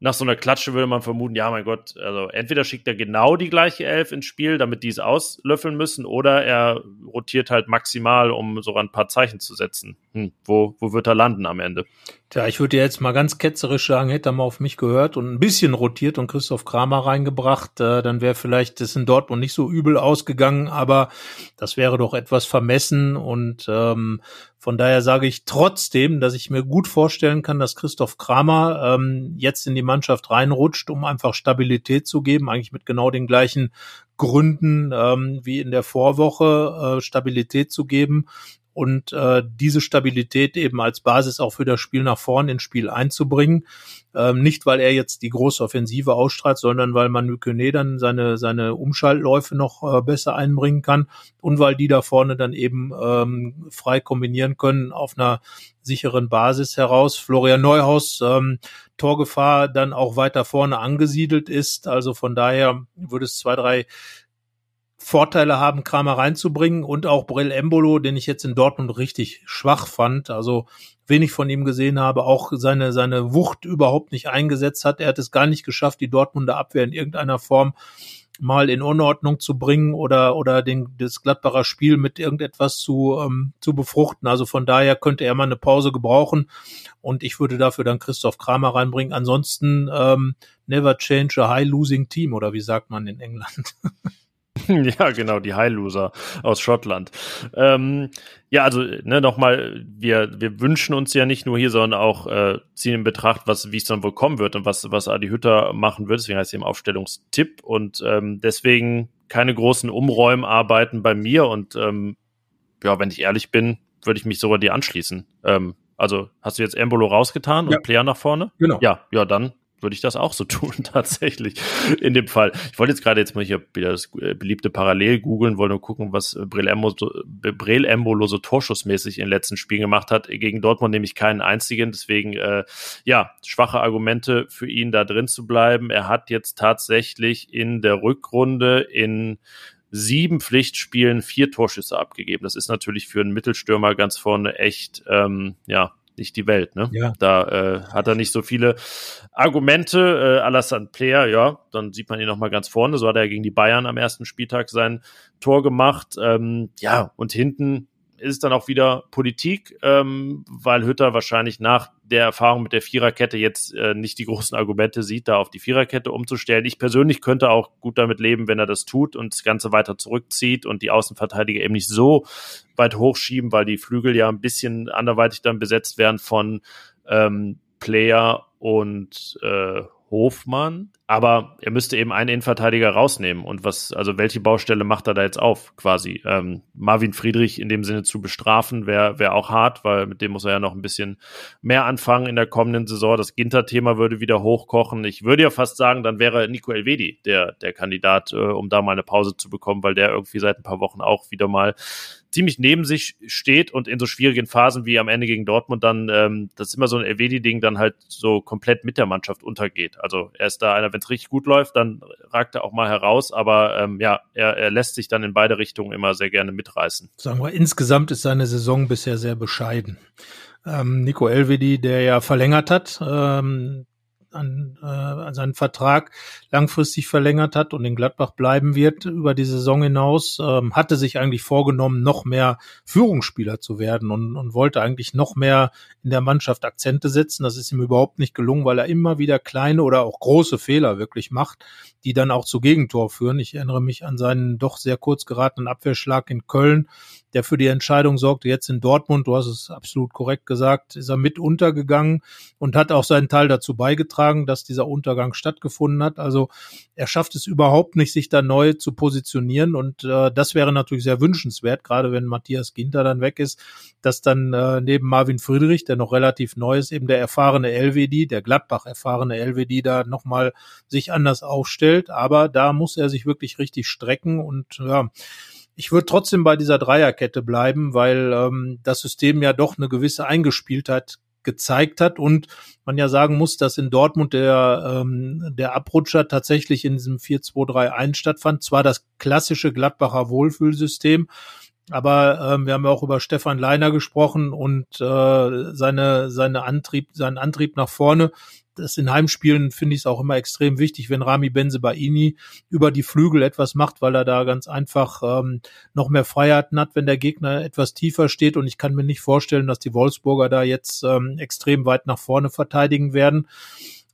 nach so einer Klatsche würde man vermuten, ja, mein Gott, also entweder schickt er genau die gleiche Elf ins Spiel, damit die es auslöffeln müssen, oder er rotiert halt maximal, um so ein paar Zeichen zu setzen. Hm, wo, wo wird er landen am Ende? Tja, ich würde jetzt mal ganz ketzerisch sagen, hätte er mal auf mich gehört und ein bisschen rotiert und Christoph Kramer reingebracht, äh, dann wäre vielleicht das in Dortmund nicht so übel ausgegangen, aber das wäre doch etwas vermessen und ähm, von daher sage ich trotzdem, dass ich mir gut vorstellen kann, dass Christoph Kramer ähm, jetzt in die Mannschaft reinrutscht, um einfach Stabilität zu geben, eigentlich mit genau den gleichen Gründen ähm, wie in der Vorwoche äh, Stabilität zu geben und äh, diese Stabilität eben als Basis auch für das Spiel nach vorn ins Spiel einzubringen. Ähm, nicht, weil er jetzt die große Offensive ausstrahlt, sondern weil man Mykene dann seine, seine Umschaltläufe noch äh, besser einbringen kann und weil die da vorne dann eben ähm, frei kombinieren können auf einer sicheren Basis heraus. Florian Neuhaus, ähm, Torgefahr dann auch weiter vorne angesiedelt ist. Also von daher würde es zwei, drei Vorteile haben, Kramer reinzubringen und auch Brill Embolo, den ich jetzt in Dortmund richtig schwach fand, also wenig von ihm gesehen habe, auch seine, seine Wucht überhaupt nicht eingesetzt hat. Er hat es gar nicht geschafft, die Dortmunder Abwehr in irgendeiner Form mal in Unordnung zu bringen oder, oder den, das Gladbacher Spiel mit irgendetwas zu, ähm, zu befruchten. Also von daher könnte er mal eine Pause gebrauchen und ich würde dafür dann Christoph Kramer reinbringen. Ansonsten ähm, never change a high losing team oder wie sagt man in England? ja, genau, die High Loser aus Schottland. Ähm, ja, also ne, nochmal, wir, wir wünschen uns ja nicht nur hier, sondern auch äh, ziehen in Betracht, was, wie es dann wohl kommen wird und was, was Adi Hütter machen wird. Deswegen heißt es eben Aufstellungstipp und ähm, deswegen keine großen Umräumarbeiten bei mir und ähm, ja, wenn ich ehrlich bin, würde ich mich sogar dir anschließen. Ähm, also hast du jetzt Embolo rausgetan und Player nach vorne? Genau. Ja, ja, dann würde ich das auch so tun, tatsächlich, in dem Fall. Ich wollte jetzt gerade jetzt mal hier wieder das äh, beliebte Parallel googeln, wollte nur gucken, was Brel Embolo so torschussmäßig in den letzten Spielen gemacht hat. Gegen Dortmund nämlich keinen einzigen, deswegen, äh, ja, schwache Argumente für ihn, da drin zu bleiben. Er hat jetzt tatsächlich in der Rückrunde in sieben Pflichtspielen vier Torschüsse abgegeben. Das ist natürlich für einen Mittelstürmer ganz vorne echt, ähm, ja, nicht die Welt. Ne? Ja. Da äh, hat er nicht so viele Argumente. Äh, Alassane Player, ja, dann sieht man ihn noch mal ganz vorne. So hat er gegen die Bayern am ersten Spieltag sein Tor gemacht. Ähm, ja, und hinten ist es dann auch wieder Politik, ähm, weil Hütter wahrscheinlich nach der Erfahrung mit der Viererkette jetzt äh, nicht die großen Argumente sieht, da auf die Viererkette umzustellen. Ich persönlich könnte auch gut damit leben, wenn er das tut und das Ganze weiter zurückzieht und die Außenverteidiger eben nicht so weit hochschieben, weil die Flügel ja ein bisschen anderweitig dann besetzt werden von ähm, Player und äh, Hofmann, aber er müsste eben einen Innenverteidiger rausnehmen. Und was, also welche Baustelle macht er da jetzt auf, quasi? Ähm, Marvin Friedrich in dem Sinne zu bestrafen, wäre wär auch hart, weil mit dem muss er ja noch ein bisschen mehr anfangen in der kommenden Saison. Das Ginter-Thema würde wieder hochkochen. Ich würde ja fast sagen, dann wäre Nico Elvedi der, der Kandidat, äh, um da mal eine Pause zu bekommen, weil der irgendwie seit ein paar Wochen auch wieder mal ziemlich neben sich steht und in so schwierigen Phasen wie am Ende gegen Dortmund dann, ähm, das ist immer so ein Elvedi-Ding, dann halt so komplett mit der Mannschaft untergeht. Also er ist da einer, wenn es richtig gut läuft, dann ragt er auch mal heraus, aber ähm, ja, er, er lässt sich dann in beide Richtungen immer sehr gerne mitreißen. Sagen wir, insgesamt ist seine Saison bisher sehr bescheiden. Ähm, Nico Elvedi, der ja verlängert hat, ähm, an, äh, an seinen Vertrag langfristig verlängert hat und in Gladbach bleiben wird über die Saison hinaus, ähm, hatte sich eigentlich vorgenommen, noch mehr Führungsspieler zu werden und, und wollte eigentlich noch mehr in der Mannschaft Akzente setzen. Das ist ihm überhaupt nicht gelungen, weil er immer wieder kleine oder auch große Fehler wirklich macht, die dann auch zu Gegentor führen. Ich erinnere mich an seinen doch sehr kurz geratenen Abwehrschlag in Köln, der für die Entscheidung sorgte. Jetzt in Dortmund, du hast es absolut korrekt gesagt, ist er mit untergegangen und hat auch seinen Teil dazu beigetragen beigetragen, dass dieser Untergang stattgefunden hat. Also er schafft es überhaupt nicht, sich da neu zu positionieren und äh, das wäre natürlich sehr wünschenswert, gerade wenn Matthias Ginter dann weg ist, dass dann äh, neben Marvin Friedrich, der noch relativ neu ist, eben der erfahrene LWD, der Gladbach erfahrene LWD da nochmal sich anders aufstellt. Aber da muss er sich wirklich richtig strecken und ja, ich würde trotzdem bei dieser Dreierkette bleiben, weil ähm, das System ja doch eine gewisse Eingespieltheit gezeigt hat und man ja sagen muss, dass in Dortmund der, ähm, der Abrutscher tatsächlich in diesem 4-2-3-1 stattfand. Zwar das klassische Gladbacher Wohlfühlsystem, aber ähm, wir haben ja auch über Stefan Leiner gesprochen und äh, seine, seine Antrieb, seinen Antrieb nach vorne das in Heimspielen finde ich es auch immer extrem wichtig, wenn Rami Benzebaini über die Flügel etwas macht, weil er da ganz einfach ähm, noch mehr Freiheiten hat, wenn der Gegner etwas tiefer steht. Und ich kann mir nicht vorstellen, dass die Wolfsburger da jetzt ähm, extrem weit nach vorne verteidigen werden.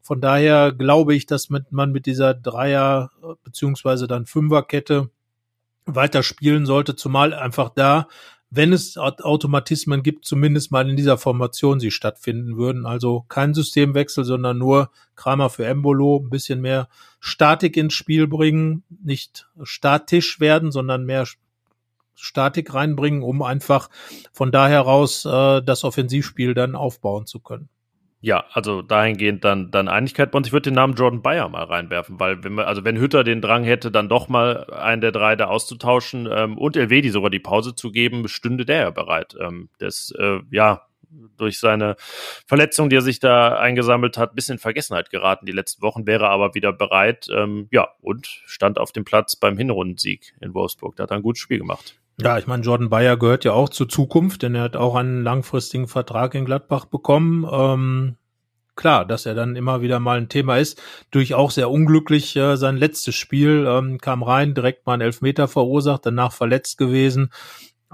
Von daher glaube ich, dass man mit dieser Dreier- beziehungsweise dann Fünferkette weiter spielen sollte, zumal einfach da wenn es Automatismen gibt, zumindest mal in dieser Formation sie stattfinden würden. Also kein Systemwechsel, sondern nur Kramer für Embolo, ein bisschen mehr Statik ins Spiel bringen, nicht statisch werden, sondern mehr Statik reinbringen, um einfach von daher raus äh, das Offensivspiel dann aufbauen zu können. Ja, also dahingehend dann, dann Einigkeit. Und ich würde den Namen Jordan Bayer mal reinwerfen, weil wenn wir, also wenn Hütter den Drang hätte, dann doch mal einen der drei da auszutauschen ähm, und Elvedi sogar die Pause zu geben, stünde der ja bereit. Ähm, das, äh, ja, durch seine Verletzung, die er sich da eingesammelt hat, bisschen in Vergessenheit geraten die letzten Wochen, wäre aber wieder bereit, ähm, ja, und stand auf dem Platz beim Hinrundensieg in Wolfsburg. Da hat er ein gutes Spiel gemacht. Ja, ich meine, Jordan Bayer gehört ja auch zur Zukunft, denn er hat auch einen langfristigen Vertrag in Gladbach bekommen. Ähm, klar, dass er dann immer wieder mal ein Thema ist. Durch auch sehr unglücklich äh, sein letztes Spiel, ähm, kam rein, direkt mal einen Elfmeter verursacht, danach verletzt gewesen.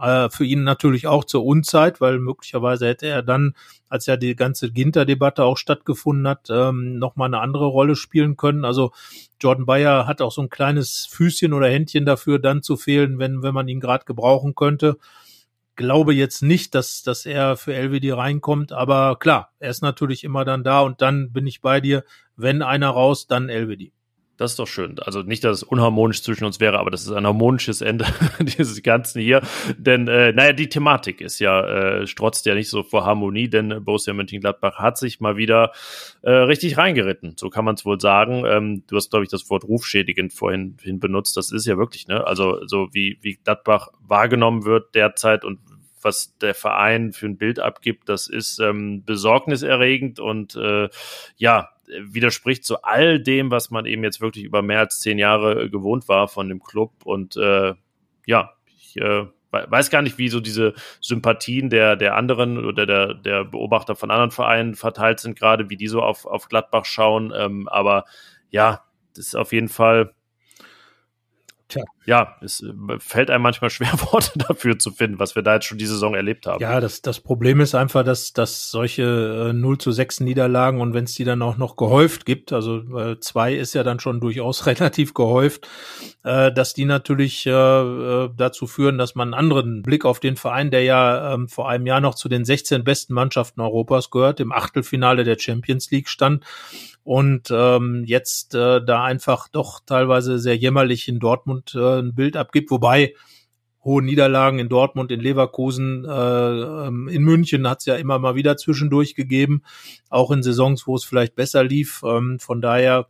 Äh, für ihn natürlich auch zur Unzeit, weil möglicherweise hätte er dann, als ja die ganze Ginter-Debatte auch stattgefunden hat, ähm, nochmal eine andere Rolle spielen können. Also Jordan Bayer hat auch so ein kleines Füßchen oder Händchen dafür, dann zu fehlen, wenn, wenn man ihn gerade gebrauchen könnte. Glaube jetzt nicht, dass, dass er für LWD reinkommt, aber klar, er ist natürlich immer dann da und dann bin ich bei dir. Wenn einer raus, dann LWD. Das ist doch schön. Also nicht, dass es unharmonisch zwischen uns wäre, aber das ist ein harmonisches Ende dieses Ganzen hier. Denn, äh, naja, die Thematik ist ja, äh, strotzt ja nicht so vor Harmonie, denn Borussia Mönchengladbach hat sich mal wieder äh, richtig reingeritten. So kann man es wohl sagen. Ähm, du hast, glaube ich, das Wort rufschädigend vorhin hin benutzt. Das ist ja wirklich, ne? Also so wie, wie Gladbach wahrgenommen wird derzeit und was der Verein für ein Bild abgibt, das ist ähm, besorgniserregend und äh, ja, widerspricht zu all dem, was man eben jetzt wirklich über mehr als zehn Jahre gewohnt war von dem Club. Und äh, ja, ich äh, weiß gar nicht, wie so diese Sympathien der, der anderen oder der, der Beobachter von anderen Vereinen verteilt sind, gerade wie die so auf, auf Gladbach schauen. Ähm, aber ja, das ist auf jeden Fall Tja. Ja, es äh, fällt einem manchmal schwer, Worte dafür zu finden, was wir da jetzt schon die Saison erlebt haben. Ja, das, das Problem ist einfach, dass, dass solche äh, 0 zu 6 Niederlagen und wenn es die dann auch noch gehäuft gibt, also äh, zwei ist ja dann schon durchaus relativ gehäuft, äh, dass die natürlich äh, äh, dazu führen, dass man einen anderen Blick auf den Verein, der ja ähm, vor einem Jahr noch zu den 16 besten Mannschaften Europas gehört, im Achtelfinale der Champions League stand, und ähm, jetzt äh, da einfach doch teilweise sehr jämmerlich in Dortmund äh, ein Bild abgibt, wobei hohe Niederlagen in Dortmund, in Leverkusen, äh, ähm, in München hat es ja immer mal wieder zwischendurch gegeben, auch in Saisons, wo es vielleicht besser lief. Ähm, von daher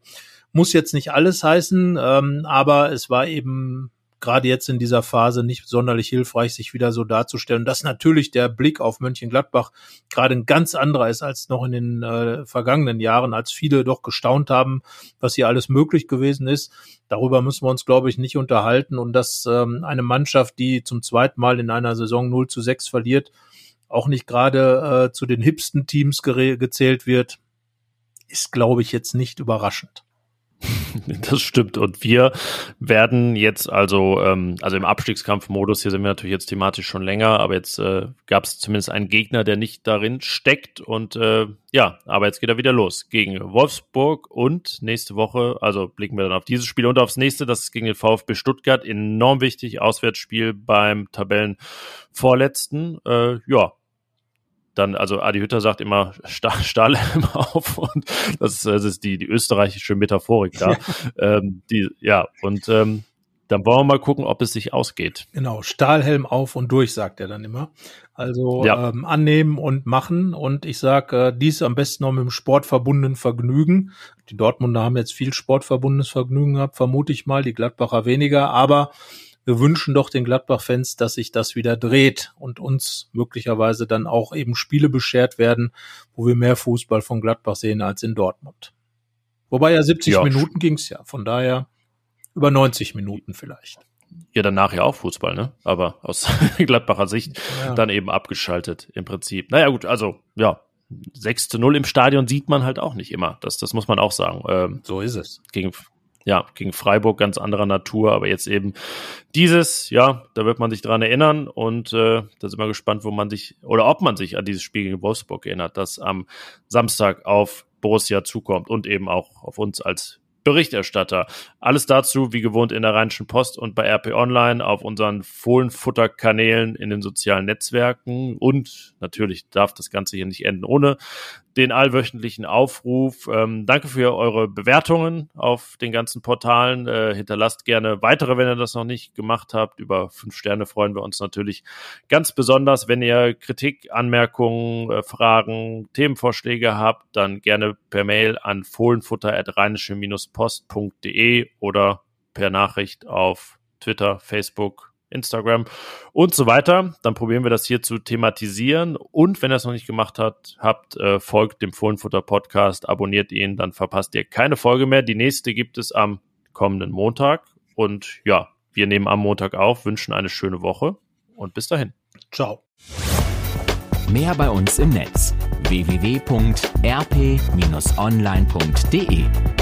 muss jetzt nicht alles heißen, ähm, aber es war eben gerade jetzt in dieser Phase nicht sonderlich hilfreich, sich wieder so darzustellen. Dass natürlich der Blick auf Mönchengladbach gerade ein ganz anderer ist als noch in den äh, vergangenen Jahren, als viele doch gestaunt haben, was hier alles möglich gewesen ist. Darüber müssen wir uns, glaube ich, nicht unterhalten. Und dass ähm, eine Mannschaft, die zum zweiten Mal in einer Saison 0 zu 6 verliert, auch nicht gerade äh, zu den hipsten Teams gezählt wird, ist, glaube ich, jetzt nicht überraschend. Das stimmt. Und wir werden jetzt also, ähm, also im Abstiegskampfmodus, hier sind wir natürlich jetzt thematisch schon länger, aber jetzt äh, gab es zumindest einen Gegner, der nicht darin steckt. Und äh, ja, aber jetzt geht er wieder los gegen Wolfsburg und nächste Woche, also blicken wir dann auf dieses Spiel und aufs nächste, das ist gegen den VfB Stuttgart, enorm wichtig, Auswärtsspiel beim Tabellenvorletzten. Äh, ja, dann, also Adi Hütter sagt immer Stahl, Stahlhelm auf und das, das ist die, die österreichische Metaphorik da. Ja. Ähm, die, ja, und ähm, dann wollen wir mal gucken, ob es sich ausgeht. Genau, Stahlhelm auf und durch, sagt er dann immer. Also ja. ähm, annehmen und machen. Und ich sage, äh, dies am besten noch mit dem sportverbundenen Vergnügen. Die Dortmunder haben jetzt viel sportverbundenes Vergnügen gehabt, vermute ich mal, die Gladbacher weniger. Aber wir wünschen doch den Gladbach-Fans, dass sich das wieder dreht und uns möglicherweise dann auch eben Spiele beschert werden, wo wir mehr Fußball von Gladbach sehen als in Dortmund. Wobei ja 70 ja. Minuten ging's ja, von daher über 90 Minuten vielleicht. Ja, danach ja auch Fußball, ne? Aber aus Gladbacher Sicht ja. dann eben abgeschaltet im Prinzip. Naja, gut, also ja, 6 zu 0 im Stadion sieht man halt auch nicht immer. Das, das muss man auch sagen. Ähm, so ist es. Gegen, ja, gegen Freiburg ganz anderer Natur, aber jetzt eben dieses, ja, da wird man sich dran erinnern und äh, da sind wir gespannt, wo man sich oder ob man sich an dieses Spiel gegen Wolfsburg erinnert, das am Samstag auf Borussia zukommt und eben auch auf uns als Berichterstatter. Alles dazu, wie gewohnt, in der Rheinischen Post und bei RP Online auf unseren Fohlenfutter-Kanälen in den sozialen Netzwerken. Und natürlich darf das Ganze hier nicht enden ohne den allwöchentlichen Aufruf. Ähm, danke für eure Bewertungen auf den ganzen Portalen. Äh, hinterlasst gerne weitere, wenn ihr das noch nicht gemacht habt. Über fünf Sterne freuen wir uns natürlich ganz besonders. Wenn ihr Kritik, Anmerkungen, äh, Fragen, Themenvorschläge habt, dann gerne per Mail an fohlenfutter.rheinische-post.de oder per Nachricht auf Twitter, Facebook, Instagram und so weiter. Dann probieren wir das hier zu thematisieren. Und wenn ihr es noch nicht gemacht habt, habt äh, folgt dem Fohlenfutter Podcast, abonniert ihn, dann verpasst ihr keine Folge mehr. Die nächste gibt es am kommenden Montag. Und ja, wir nehmen am Montag auf, wünschen eine schöne Woche und bis dahin. Ciao. Mehr bei uns im Netz www.rp-online.de